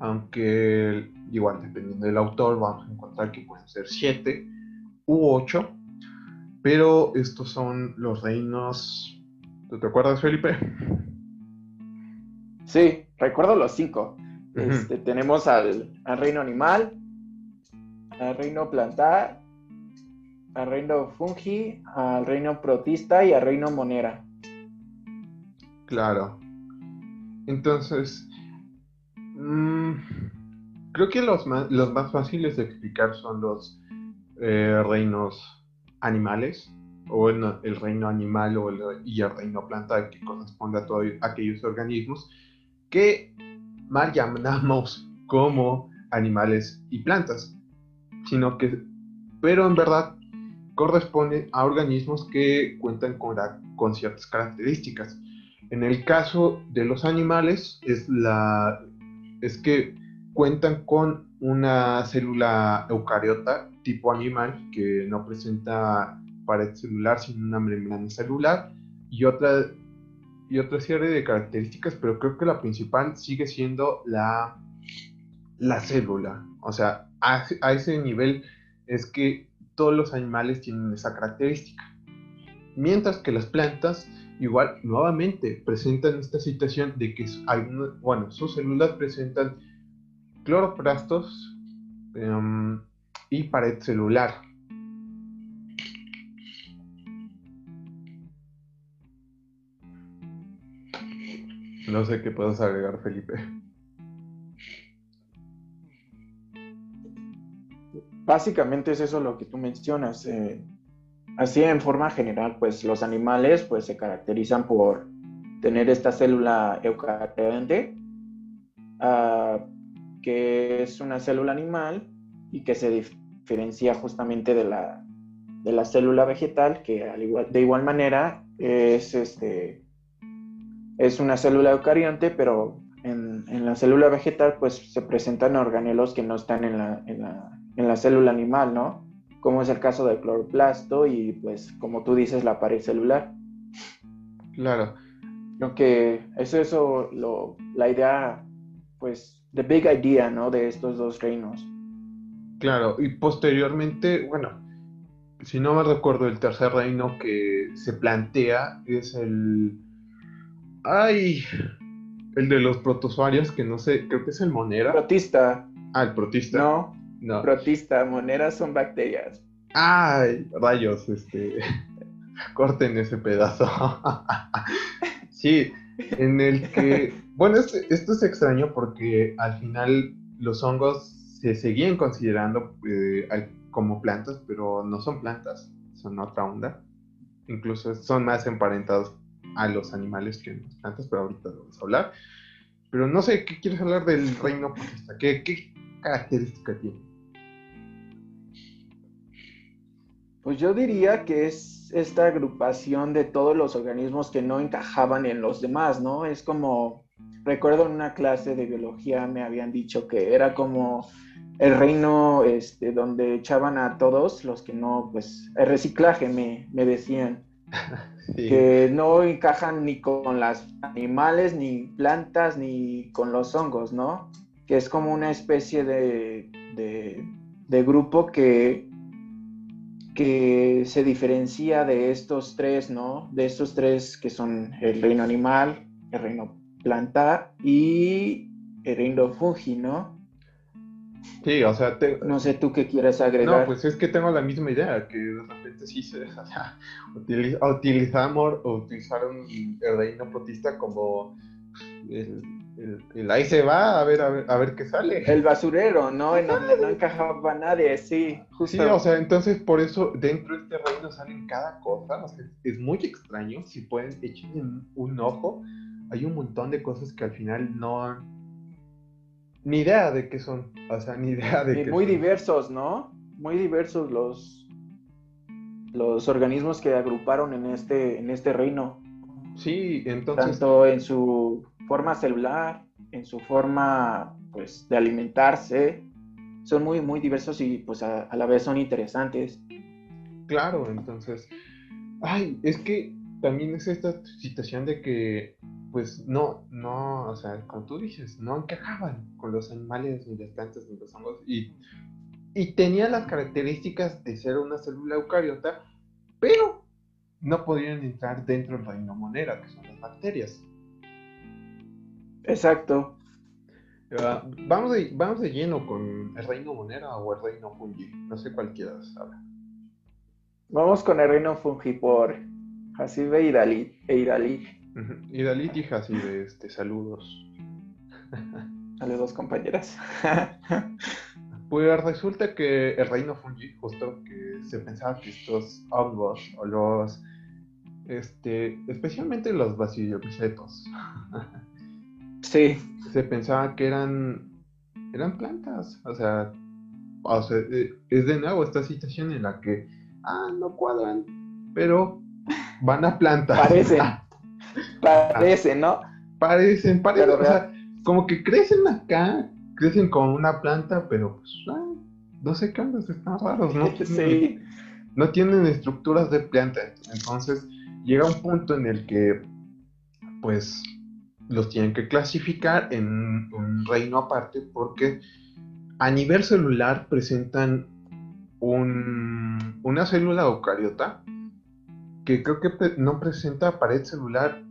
aunque igual dependiendo del autor vamos a encontrar que pueden ser siete u ocho, pero estos son los reinos te acuerdas, Felipe? Sí, recuerdo los cinco. Este, tenemos al, reino animal, al reino plantar, al reino fungi, al reino protista y al reino monera. Claro. Entonces, mm, creo que los más, los más fáciles de explicar son los eh, reinos animales, o en el reino animal o y el reino planta que corresponde a todos aquellos organismos que mal llamamos como animales y plantas, sino que, pero en verdad corresponde a organismos que cuentan con, con ciertas características. En el caso de los animales es, la, es que cuentan con una célula eucariota tipo animal que no presenta pared celular, sino una membrana celular y otra, y otra serie de características, pero creo que la principal sigue siendo la, la célula. O sea, a, ese nivel es que todos los animales tienen esa característica. Mientras que las plantas igual nuevamente presentan esta situación de que algunos, bueno, sus células presentan cloroplastos em, y pared celular. No sé qué puedes agregar, Felipe. Básicamente es eso lo que tú mencionas. Eh, así en forma general, pues los animales pues se caracterizan por tener esta célula eucarionte, ah, que es una célula animal y que se diferencia justamente de la, de la célula vegetal, que de igual manera es este, es una célula eucarionte, pero en, la célula vegetal pues se presentan organelos que no están en la, en la, célula animal, ¿no? Como es el caso del cloroplasto y pues como tú dices la pared celular. Claro. Creo que es eso lo, la idea, pues, the big idea, ¿no? De estos dos reinos. Claro, y posteriormente, bueno, si no me recuerdo, el tercer reino que se plantea es el Ay, el de los protozoarios, que no sé, creo que es el monera. Protista. Ah, el protista. No, no. Protista, moneras son bacterias. Ay, rayos, este. Corten ese pedazo. sí, en el que. Bueno, este, esto es extraño porque al final los hongos se seguían considerando eh, como plantas, pero no son plantas, son otra onda. Incluso son más emparentados a los animales que en las plantas, pero ahorita vamos a hablar. Pero no sé, ¿qué quieres hablar del reino protista? ¿Qué, qué característica tiene? Pues yo diría que es es esta agrupación de todos los organismos que no encajaban en los demás, ¿no? Es como, recuerdo en una clase de biología me habían dicho que era como el reino este, donde echaban a todos los que no, pues, el reciclaje me, me decían. que no encajan ni con los animales, ni plantas, ni con los hongos, ¿no? Que es como una especie de, de, grupo que, que se diferencia de estos tres, ¿no? De estos tres que son el reino animal, el reino planta y el reino fungi, ¿no? Sí, o sea, no sé tú qué quieres agregar. No, pues es que tengo la misma idea, que de repente sí se o sea, utilizamos o utilizaron el reino protista como el, el, ahí se va a ver, a ver a ver qué sale. El basurero, ¿no? En donde no encajaba nadie, sí, justo. Sí, o sea, entonces por eso dentro de este reino salen cada cosa, o sea, es muy extraño, si pueden echar un ojo, hay un montón de cosas que al final no ni idea de qué son, o sea, ni idea de y Muy diversos, ¿no? Muy diversos los, los organismos que agruparon en este, en este reino. Sí, entonces... Tanto en su forma celular, en su forma, pues, de alimentarse, son muy, muy diversos y, pues, a, a la vez son interesantes. Claro, entonces... Ay, es que también es esta situación de que pues no, no, o sea, como tú dices, no encajaban con los animales, ni las plantas, ni los hongos, y, y tenía las características de ser una célula eucariota, pero no podían entrar dentro del reino monera, que son las bacterias. Exacto. Ah, vamos, de, vamos de lleno con el reino monera o el reino fungi, no sé cualquiera sabe. Vamos con el reino fungi por Dalit. E y Dalit y Hasibe, este, saludos. Saludos, compañeras. pues resulta que el reino fungi, justo que se pensaba que estos hongos o los, este, especialmente los basiliopicetos, sí. Se pensaba que eran, eran plantas, o sea, o sea, eh, es de nuevo esta situación en la que, ah, no cuadran, pero van a plantar. Parecen. Parecen, ¿no? Parecen, parecen. o sea, como que crecen acá, crecen como una planta, pero pues, no sé qué están raros, ¿no? Sí. No tienen estructuras de planta. Entonces, llega un punto en el que, pues, los tienen que clasificar en un reino aparte porque a nivel celular presentan un, una célula eucariota que creo que no presenta pared celular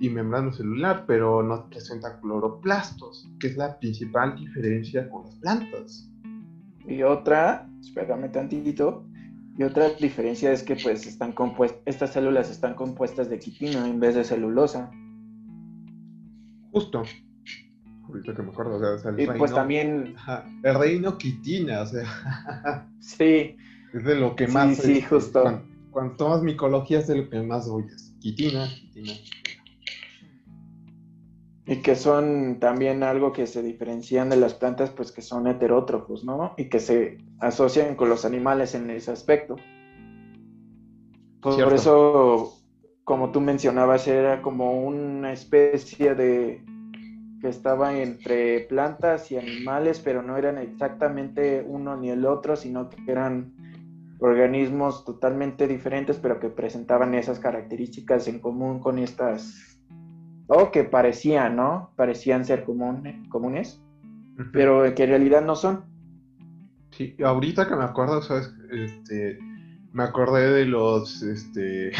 y membrana celular, pero no presenta cloroplastos, que es la principal diferencia con las plantas. Y otra, espérame tantito, y otra diferencia es que pues están compuestas, estas células están compuestas de quitina en vez de celulosa. Justo. Ahorita que me acuerdo, o sea, el y pues también... el reino quitina, o sea... sí. Es de lo que más... Sí, sí, justo cuando tomas micología es de lo que más oyes. Quitina, quitina. Y que son también algo que se diferencian de las plantas, pues que son heterótrofos, ¿no? Y que se asocian con los animales en ese aspecto. Por, eso, como tú mencionabas, era como una especie de que estaba entre plantas y animales, pero no eran exactamente uno ni el otro, sino que eran organismos totalmente diferentes, pero que presentaban esas características en común con estas, o que parecían, ¿no? Parecían ser comunes, pero que en realidad no son. Sí, ahorita que me acuerdo, ¿sabes? Este, me acordé de los, este,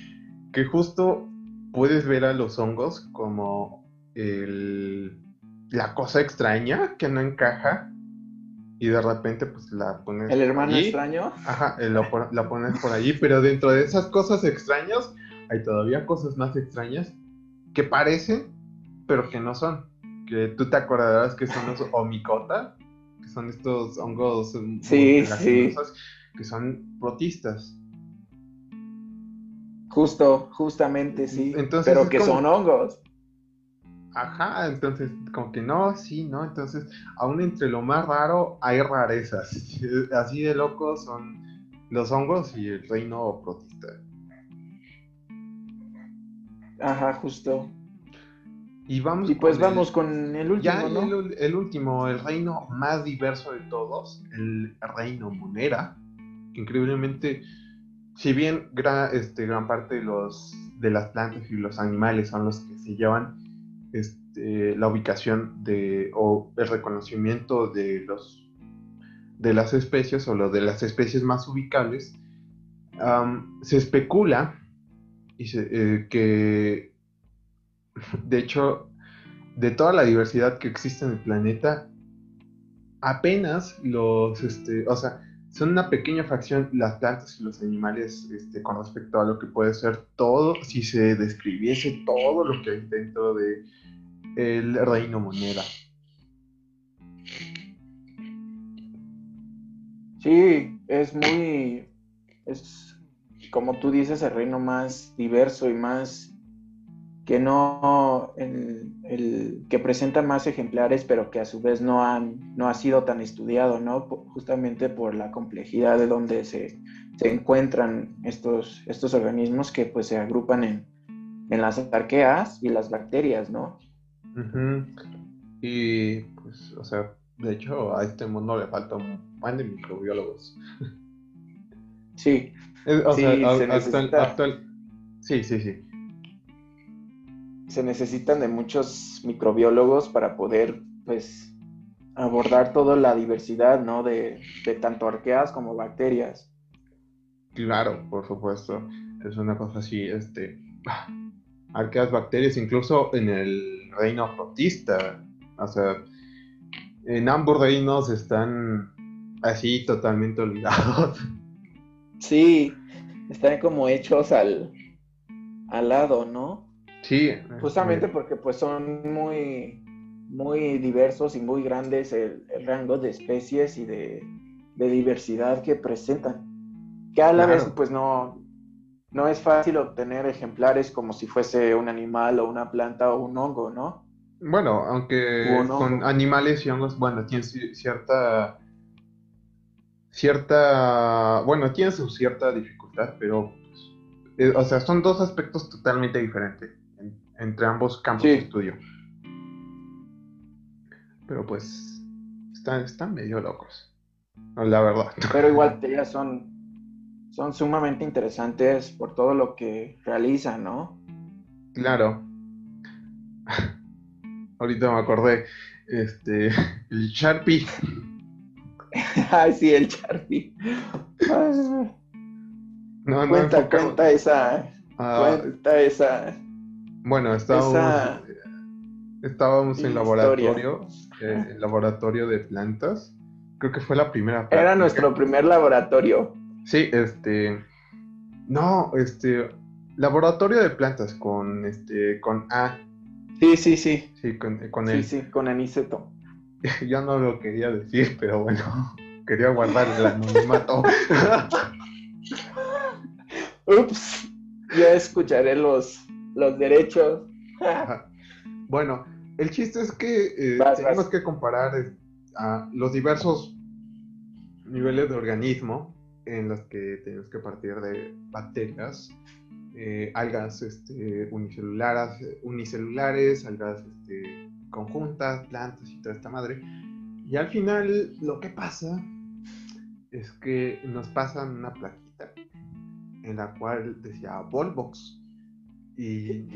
que justo puedes ver a los hongos como el, la cosa extraña que no encaja y de repente pues la pones... El hermano extraño. Ajá, eh, la pones por allí, pero dentro de esas cosas extrañas hay todavía cosas más extrañas que parecen, pero que no son. Que tú te acordarás que son los omicota, que son estos hongos sí, sí. que son protistas. Justo, justamente, sí. pero que son hongos. Ajá, entonces, como que no, sí, ¿no? Entonces, aún entre lo más raro hay rarezas. Así de locos son los hongos y el reino protista. Ajá, justo. Y vamos Y pues el- vamos con el último, Ya ¿no? el, último, el reino más diverso de todos, el reino monera. Increíblemente, si bien gra- este, gran parte de, los, de las plantas y los animales son los que se llevan este, la ubicación de, o el reconocimiento de, los, de las especies o lo de las especies más ubicables, se especula y se- eh, que, de hecho, de toda la diversidad que existe en el planeta, apenas los, este, o sea, son una pequeña fracción las plantas y los animales este, con respecto a lo que puede ser todo, si se describiese todo lo que hay dentro de el reino moneda. Sí, es muy, como tú dices, el reino más diverso y más que no, el, el- que presenta más ejemplares, pero que a su vez no han, no ha sido tan estudiado, ¿no? Justamente por la complejidad de donde se, se encuentran estos, estos organismos que pues se agrupan en, en las arqueas y las bacterias, ¿no? Y pues, o sea, de hecho a este mundo le falta un buen de microbiólogos. Sí, O Sí, sea, se Sí, sí, sí. se necesitan de muchos microbiólogos para poder, pues, abordar toda la diversidad, ¿no? De, de tanto arqueas como bacterias. Claro, por supuesto. Es una cosa así, este. Arqueas bacterias, incluso en el reino protista. O sea, en ambos reinos están así totalmente olvidados. Sí, están como hechos al, al lado, ¿no? Sí. Justamente porque pues son muy, muy diversos y muy grandes el, el rango de especies y de, de diversidad que presentan. Que a la Claro. vez pues no, no es fácil obtener ejemplares como si fuese un animal o una planta o un hongo, ¿no? Bueno, aunque con animales y hongos, bueno, tiene ci- cierta. Cierta. Bueno, tiene su cierta dificultad, pero. eh, o sea, son dos aspectos totalmente diferentes en- entre ambos campos Sí. de estudio. Pero pues. Están, están medio locos. no, La verdad. Pero igual ya son, son sumamente interesantes por todo lo que realizan, ¿no? Claro. Ahorita me acordé. Este. El Sharpie. Ay, sí, el Charpie. No, cuenta, cuenta esa, Ah, cuenta esa. Bueno, estábamos, Esa estábamos en laboratorio, eh, en laboratorio de plantas. Creo que fue la primera Era práctica. nuestro primer laboratorio. Sí, este. No, este. Laboratorio de plantas con este. con A. Sí, sí, sí. Sí, con, con Sí, él. sí, con Aniceto. Yo no lo quería decir, pero bueno. Quería guardar el anonimato. Ups, ya escucharé los, los derechos. Bueno, el chiste es que eh, Vas, tenemos vas. que comparar eh, a los diversos niveles de organismo en los que tenemos que partir de bacterias, eh, algas este, unicelulares, unicelulares, algas este, conjuntas, plantas y toda esta madre. Y al final lo que pasa es que nos pasan una plaquita en la cual decía Volvox. Y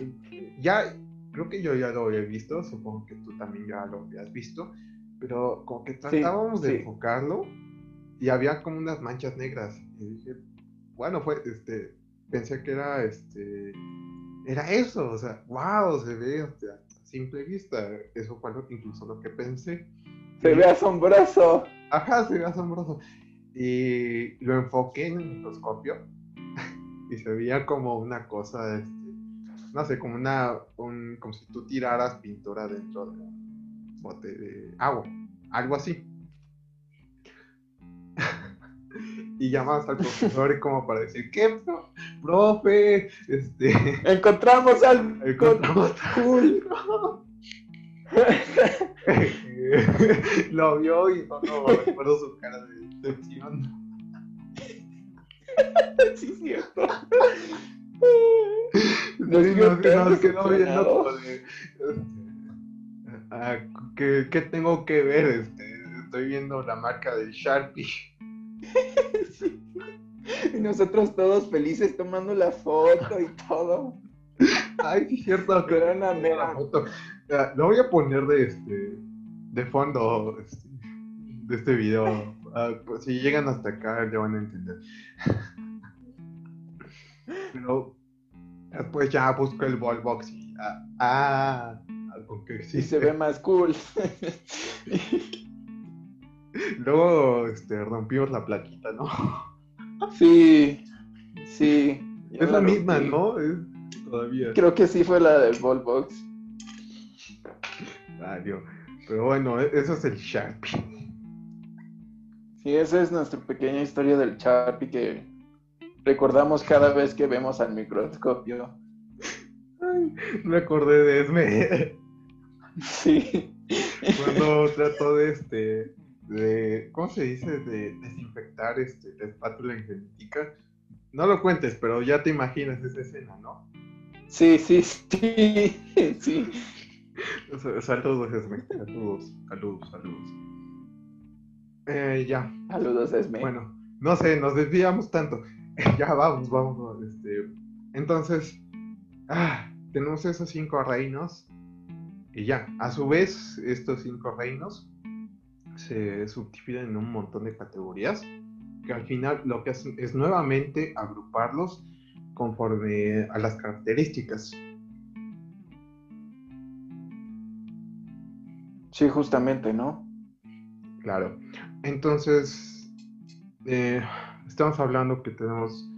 ya, creo que yo ya lo había visto, supongo que tú también ya lo habías visto, pero como que tratábamos de sí. enfocarlo y había como unas manchas negras. Y dije, bueno, fue, este, pensé que era, este, era eso, o sea, wow, se ve o sea, a simple vista. Eso fue lo- incluso lo que pensé. Se ve asombroso. Ajá, se ve asombroso. Y lo enfoqué en el microscopio y se veía como una cosa, este, no sé, como una, un- como si tú tiraras pintura dentro de un bote de agua, algo así. y llamas al profesor como para decir, ¿qué, pro- profe? Este, Encontramos al Encontramos cool. lo vio y no, no recuerdo su cara de decepción. Sí, cierto. nos, quedó viendo ah, ¿qué, tengo que ver? Este, estoy viendo la marca del Sharpie. Y nosotros todos felices tomando la foto y todo. Ay, sí, cierto. Que era una mera foto. Lo voy a poner de este de fondo este, de este video. Ah, pues, si llegan hasta acá, ya van a entender. Pero después ya busco el ball box y ah, ah algo que sí. Se ve más cool. Luego este, rompimos la plaquita, ¿no? Sí, sí. Es la misma, ¿no? todavía. Creo que sí fue la del ball box. Dios. Pero bueno, e-, eso es el Sharpie. Sí, esa es nuestra pequeña historia del Sharpie que recordamos cada vez que vemos al microscopio. Ay, me acordé de Esme. Sí. Cuando trató de este de ¿cómo se dice? de desinfectar este la espátula en genética. No lo cuentes, pero ya te imaginas esa escena, ¿no? Sí, sí, sí. sí. Saludos, Esme. Saludos, saludos, saludos. Eh, ya. Saludos, Esme. Bueno, no sé, nos desviamos tanto. ya vamos, vamos. Este. Entonces, ah, tenemos esos cinco reinos. Y ya, a su vez, estos cinco reinos se subdividen en un montón de categorías. Que al final lo que hacen es nuevamente agruparlos conforme a las características. Sí, justamente, ¿no? Claro. Entonces, eh, estamos hablando que tenemos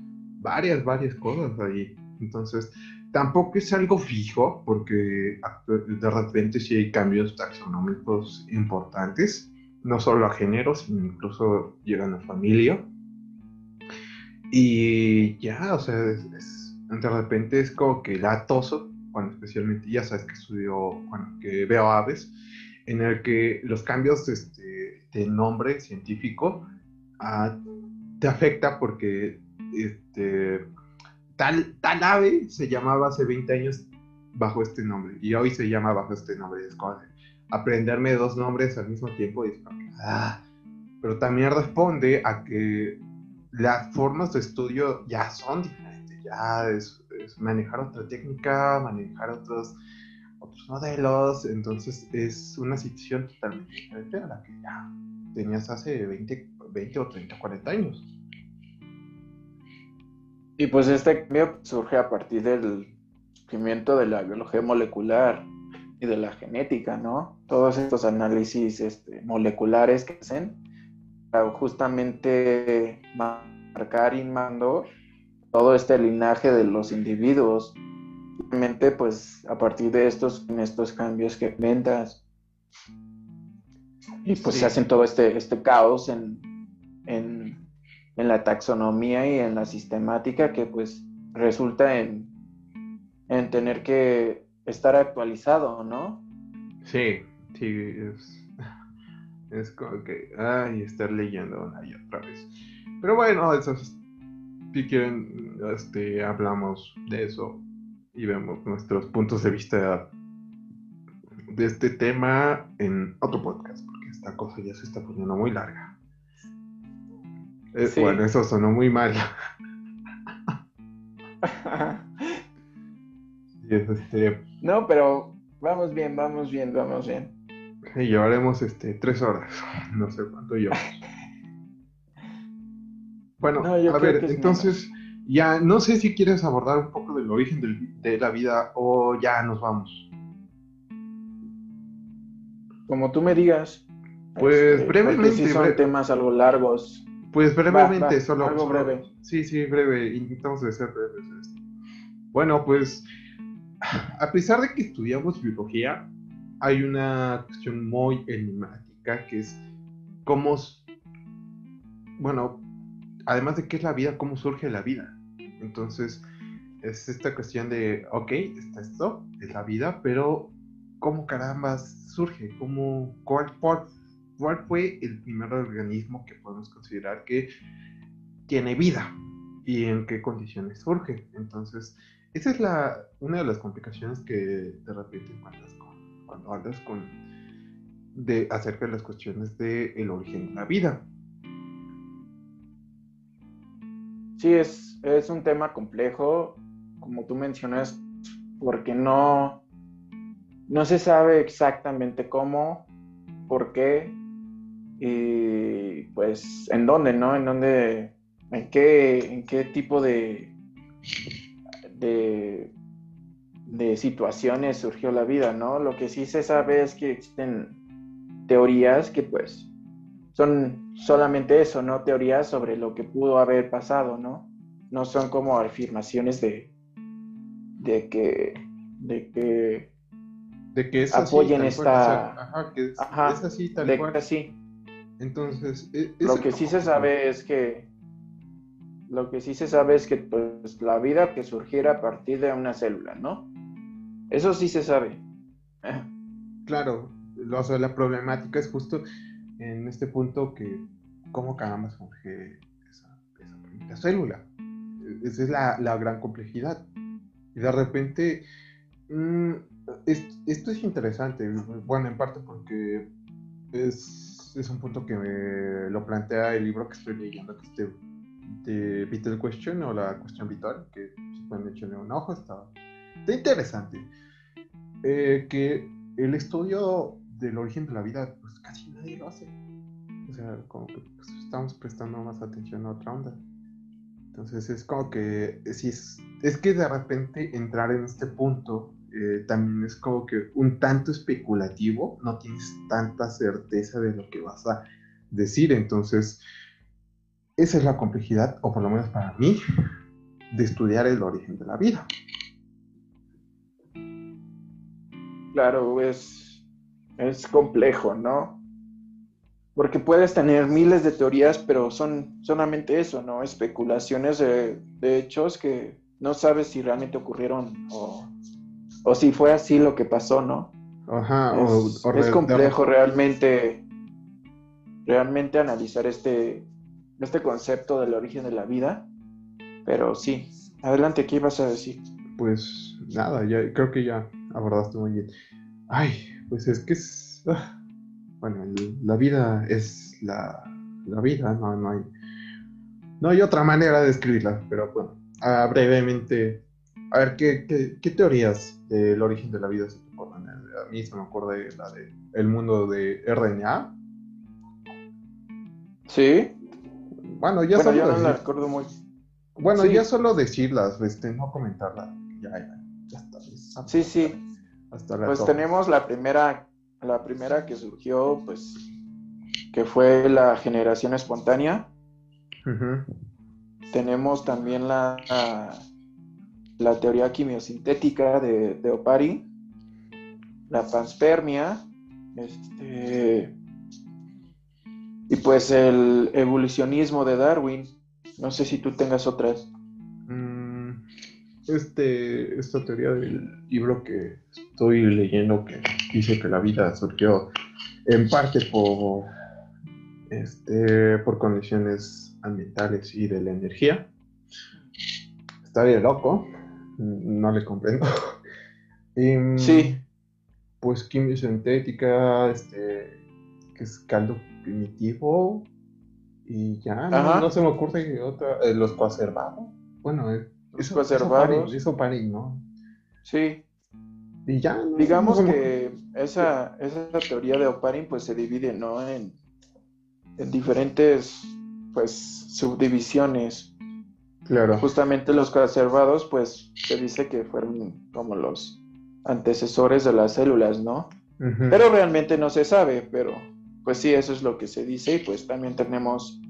varias, varias cosas ahí. Entonces, tampoco es algo fijo, porque de repente sí hay cambios taxonómicos importantes, no solo a género, sino incluso llegan a familia. Y ya, o sea, de repente es como que latoso, bueno, especialmente ya sabes que estudio, bueno, que veo aves, en el que los cambios este, de nombre científico ah, te afecta porque este, tal, tal ave se llamaba hace 20 años bajo este nombre y hoy se llama bajo este nombre. Es como aprenderme dos nombres al mismo tiempo. Ah, pero también responde a que las formas de estudio ya son diferentes, ya es manejar otra técnica, manejar otros otros modelos, entonces es una situación totalmente diferente a la que ya tenías hace 20, 20 o 30, 40 años. Y pues este cambio surge a partir del surgimiento de la biología molecular y de la genética, ¿no? Todos estos análisis este, moleculares que hacen para justamente marcar y mando todo este linaje de los individuos pues a partir de estos, en estos cambios que ventas y pues se hacen todo este, este caos en, en, la taxonomía y en la sistemática que pues resulta en, en tener que estar actualizado, ¿no? Sí, sí, es, es como que, ay, estar leyendo una y otra vez. Pero bueno, eso, si quieren, este, hablamos de eso y vemos nuestros puntos de vista de este tema en otro podcast, porque esta cosa ya se está poniendo muy larga. Eh, bueno, eso sonó muy mal. este... No, pero vamos bien, vamos bien, vamos bien. Y llevaremos este, tres horas, no sé cuánto llevamos. Bueno, a ver, entonces... Ya, no sé si quieres abordar un poco del origen de la vida o ya nos vamos. Como tú me digas. Pues este, brevemente. Si son temas algo largos. Pues brevemente, solo. Algo breve. Sí, sí, breve. Intentamos de ser breves. Bueno, pues a pesar de que estudiamos biología, hay una cuestión muy enigmática que es cómo, bueno, además de qué es la vida, cómo surge la vida. Entonces, es esta cuestión de, ok, está esto, es la vida, pero ¿cómo caramba surge? ¿Cómo, cuál, cuál, fue el primer organismo que podemos considerar que tiene vida? y en qué condiciones surge. Entonces, esa es la, una de las complicaciones que de repente encuentras cuando hablas con, de, acerca de las cuestiones del el origen de la vida. Sí, es, es un tema complejo, como tú mencionas, porque no, no se sabe exactamente cómo, por qué y pues en dónde, ¿no? En dónde, en qué, en qué tipo de, de, de situaciones surgió la vida, ¿no? Lo que sí se sabe es que existen teorías que pues son solamente eso, ¿no? Teorías sobre lo que pudo haber pasado, ¿no? No son como afirmaciones de, de que, de que, de que es apoyen esta... ajá, que es, así tal de cual. Que sí. Entonces, e, lo que sí se sabe es que lo que sí se sabe es que pues, la vida que surgiera a partir de una célula, ¿no? Eso sí se sabe. Claro, o la problemática es justo en este punto que cómo caramba surge esa, esa célula. Esa es la, la, gran complejidad. Y de repente, mm, esto es interesante, bueno, en parte porque es, es un punto que me lo plantea el libro que estoy leyendo, que es de, de Vital Question o la cuestión vital, que si pueden echarle un ojo, está, está interesante. Eh, que el estudio del origen de la vida, pues casi nadie lo hace. O sea, como que pues, estamos prestando más atención a otra onda. Entonces es como que, si es, es que de repente entrar en este punto eh, también es como que un tanto especulativo, no tienes tanta certeza de lo que vas a decir. Entonces, esa es la complejidad, o por lo menos para mí, de estudiar el origen de la vida. Claro, es, es complejo, ¿no? Porque puedes tener miles de teorías, pero son solamente eso, ¿no? Especulaciones de, hechos que no sabes si realmente ocurrieron o, si fue así lo que pasó, ¿no? Ajá, es, es complejo realmente, realmente analizar este, este concepto del origen de la vida, pero sí, adelante, ¿qué ibas a decir? Pues nada, ya creo que ya abordaste muy bien. Ay, pues es que es... Ah, bueno, la vida es la, vida, no, no, hay, no hay otra manera de describirla, pero bueno, ah, brevemente, a ver, ¿qué, qué, teorías del origen de la vida se te acuerdan? A mí se me acuerda de la de el mundo de RNA. Sí. Bueno, ya solo no la recuerdo muy. Bueno, ya solo decirlas, este, no comentarlas. Ya, ya, ya está. Sí, sí. Pues tenemos la primera la primera que surgió, pues, que fue la generación espontánea. Tenemos también la, la, teoría quimiosintética de, de, Opari, la panspermia, este, y pues el evolucionismo de Darwin. No sé si tú tengas otras. Mm, este, esta teoría del libro que estoy leyendo que dice que la vida surgió en parte por, este, por condiciones ambientales y de la energía. Está bien loco, no le comprendo. y, sí. Pues quimio sintética, este, que es caldo primitivo, y ya, no, se me ocurre otra, eh, los coacervados. Bueno, eh, eso, coacervados. Eso, eso ¿no? Sí. Y ya. Digamos que esa, esa teoría de Oparin pues se divide, ¿no? En, en diferentes, pues, subdivisiones. Claro. Justamente los conservados, pues, se dice que fueron como los antecesores de las células, ¿no? Pero realmente no se sabe, pero pues sí, eso es lo que se dice y pues también tenemos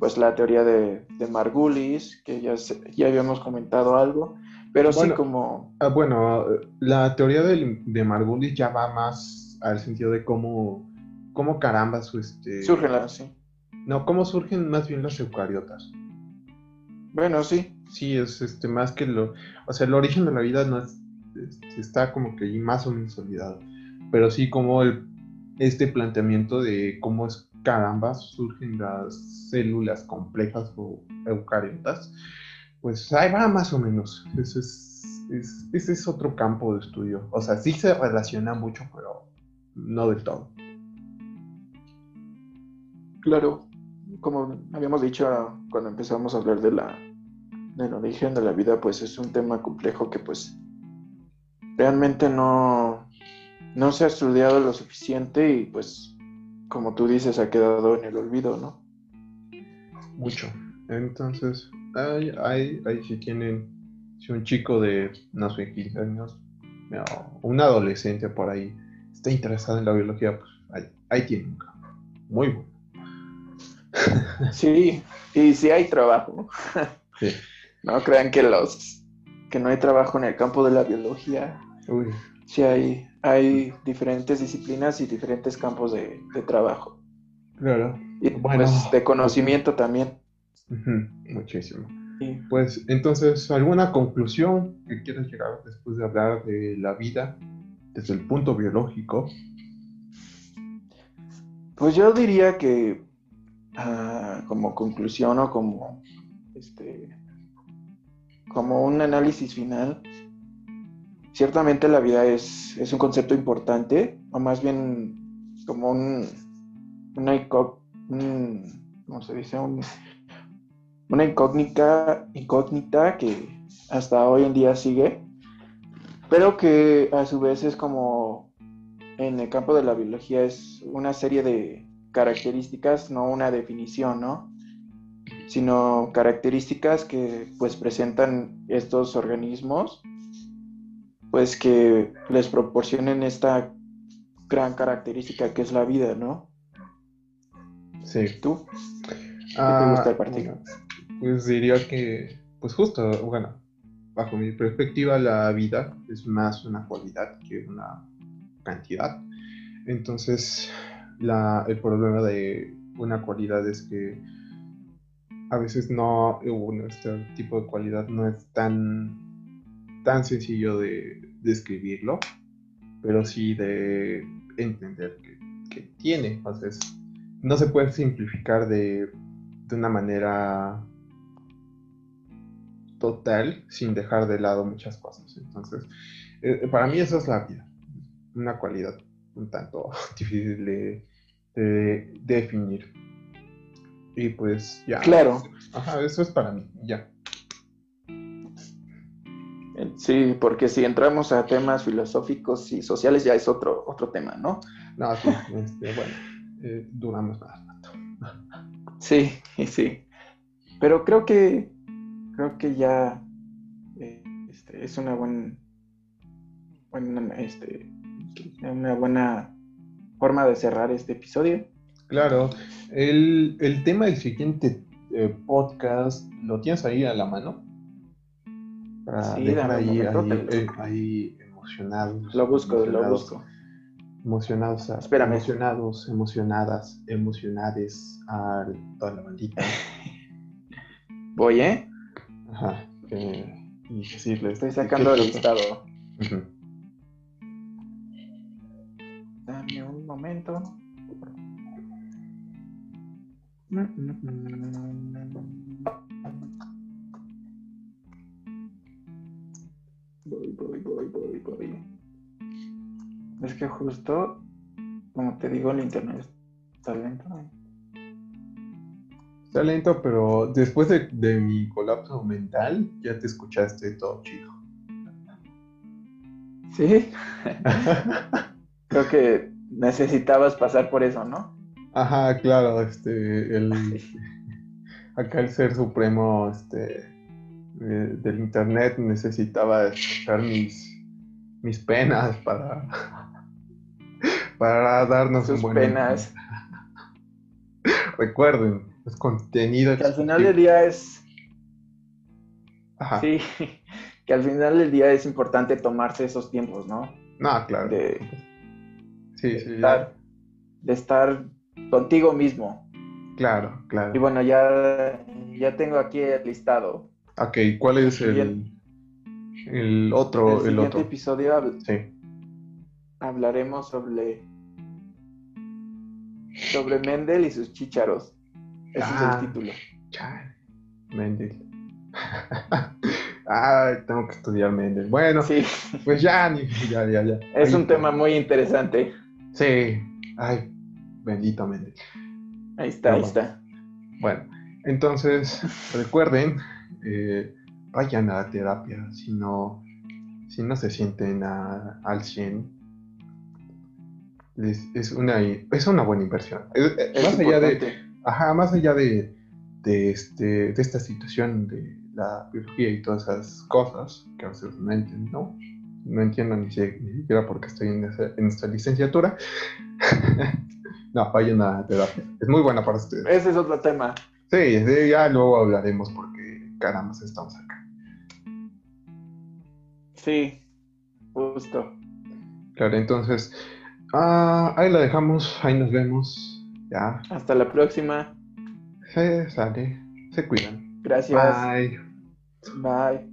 pues la teoría de, de Margulis, que ya, ya habíamos comentado algo, pero sí como... Ah, bueno, la teoría de, de Margulis ya va más al sentido de cómo, cómo caramba su... Este... Surgen las, sí. No, cómo surgen más bien las eucariotas. Bueno, sí. Sí, es este, más que lo... O sea, el origen de la vida no es, este, está como que más o menos olvidado. Pero sí como el, este planteamiento de cómo es caramba surgen las células complejas o eucariotas Pues ahí va más o menos. Ese es, es- ese es otro campo de estudio. O sea, sí se relaciona mucho, pero no del todo. Claro, como habíamos dicho ah, cuando empezamos a hablar de la del origen de la vida, pues es un tema complejo que pues realmente no, no se ha estudiado lo suficiente y pues como tú dices ha quedado en el olvido, ¿no? Mucho. Entonces, ahí, ahí, ahí si tienen, si un chico de, no sé, 15 años, o un adolescente por ahí, está interesado en la biología, pues ahí, ahí tienen un campo. Muy bueno. Sí, y sí hay trabajo. Sí. No crean que los que no hay trabajo en el campo de la biología. Uy, Sí hay, hay diferentes disciplinas y diferentes campos de, de trabajo. claro. Y Bueno. pues de conocimiento también. Muchísimo. Sí. Pues entonces, ¿alguna conclusión que quieras llegar después de hablar de la vida desde el punto biológico? Pues yo diría que ah, como conclusión o como este como un análisis final, ciertamente la vida es, es un concepto importante, o más bien como un, una incó- un- ¿cómo se dice? Un- una incógnita, incógnita que hasta hoy en día sigue, pero que a su vez es como en el campo de la biología es una serie de características, no una definición, ¿no? Sino características que pues presentan estos organismos, pues que les proporcionen esta gran característica que es la vida, ¿no? Sí. ¿Tú? Ah, te gusta de partir? Pues diría que, pues justo, bueno, bajo mi perspectiva, la vida es más una cualidad que una cantidad. Entonces, la, el problema de una cualidad es que a veces no, bueno, este tipo de cualidad no es tan, tan sencillo de describirlo, pero sí de entender que, que tiene. Entonces, no se puede simplificar de, de una manera total sin dejar de lado muchas cosas. Entonces, eh, para mí eso es la vida, una cualidad un tanto difícil de, de definir. Y pues ya. Claro. Ajá, eso es para mí, ya. Sí, porque si entramos a temas filosóficos y sociales ya es otro, otro tema, ¿no? No, sí, este, bueno, eh, duramos más rato. Sí, sí. Pero creo que creo que ya eh, este, es una buen, buena este, una buena forma de cerrar este episodio. Claro, el, el tema del siguiente eh, podcast, ¿lo tienes ahí a la mano? Para Sí, dejar ahí, ahí, eh, ahí emocionados. Lo busco, lo busco. Emocionados, a- Espérame. emocionados, emocionadas, emocionades a toda la bandita. Voy, ¿eh? Ajá. eh, y decirles. Estoy sacando el listado. Dame un momento. Voy, voy, voy, voy, voy. Es que justo, como te digo, el internet está lento. Está lento, pero después de, de mi colapso mental, ya te escuchaste todo chido. Sí, creo que necesitabas pasar por eso, ¿no? Ajá, claro, este, el, acá el ser supremo, este, eh, del internet necesitaba escuchar mis, mis penas para, para darnos Sus un buen penas. Recuerden, es contenido. Que al final del día es, Ajá. sí, que al final del día es importante tomarse esos tiempos, ¿no? No, claro. De, Sí, de sí, estar, de estar contigo mismo. claro, claro. Y bueno, ya, ya tengo aquí el listado. Ok, ¿cuál es el, el otro? el El siguiente otro. episodio Sí. hablaremos sobre sobre Mendel y sus chícharos. Ese Ah. es el título. Chale. Mendel. Ay, tengo que estudiar Méndez. Bueno, Sí, pues ya, ya, ya, ya. es Ahí un está. tema muy interesante. Sí, ay, bendito Méndez. Ahí está, ahí está. Bueno, entonces recuerden, eh, vayan a la terapia si no, si no se sienten a- al 100. les- es, una, es una buena inversión. Es- es- más allá de, ajá, más allá de, de, este, de esta situación de la biología y todas esas cosas que a veces no entiendo, ¿no? Entiendo ni, si- ni siquiera porque estoy en, esa- en esta licenciatura. no, vayan a terapia. Es muy buena para ustedes. Ese es otro tema. Sí, ya luego hablaremos porque caramba estamos acá. Sí, justo. Claro, entonces, ah, ahí la dejamos, ahí nos vemos. Ya, Hasta la próxima. se sale, se cuidan. Gracias. Bye. Bye.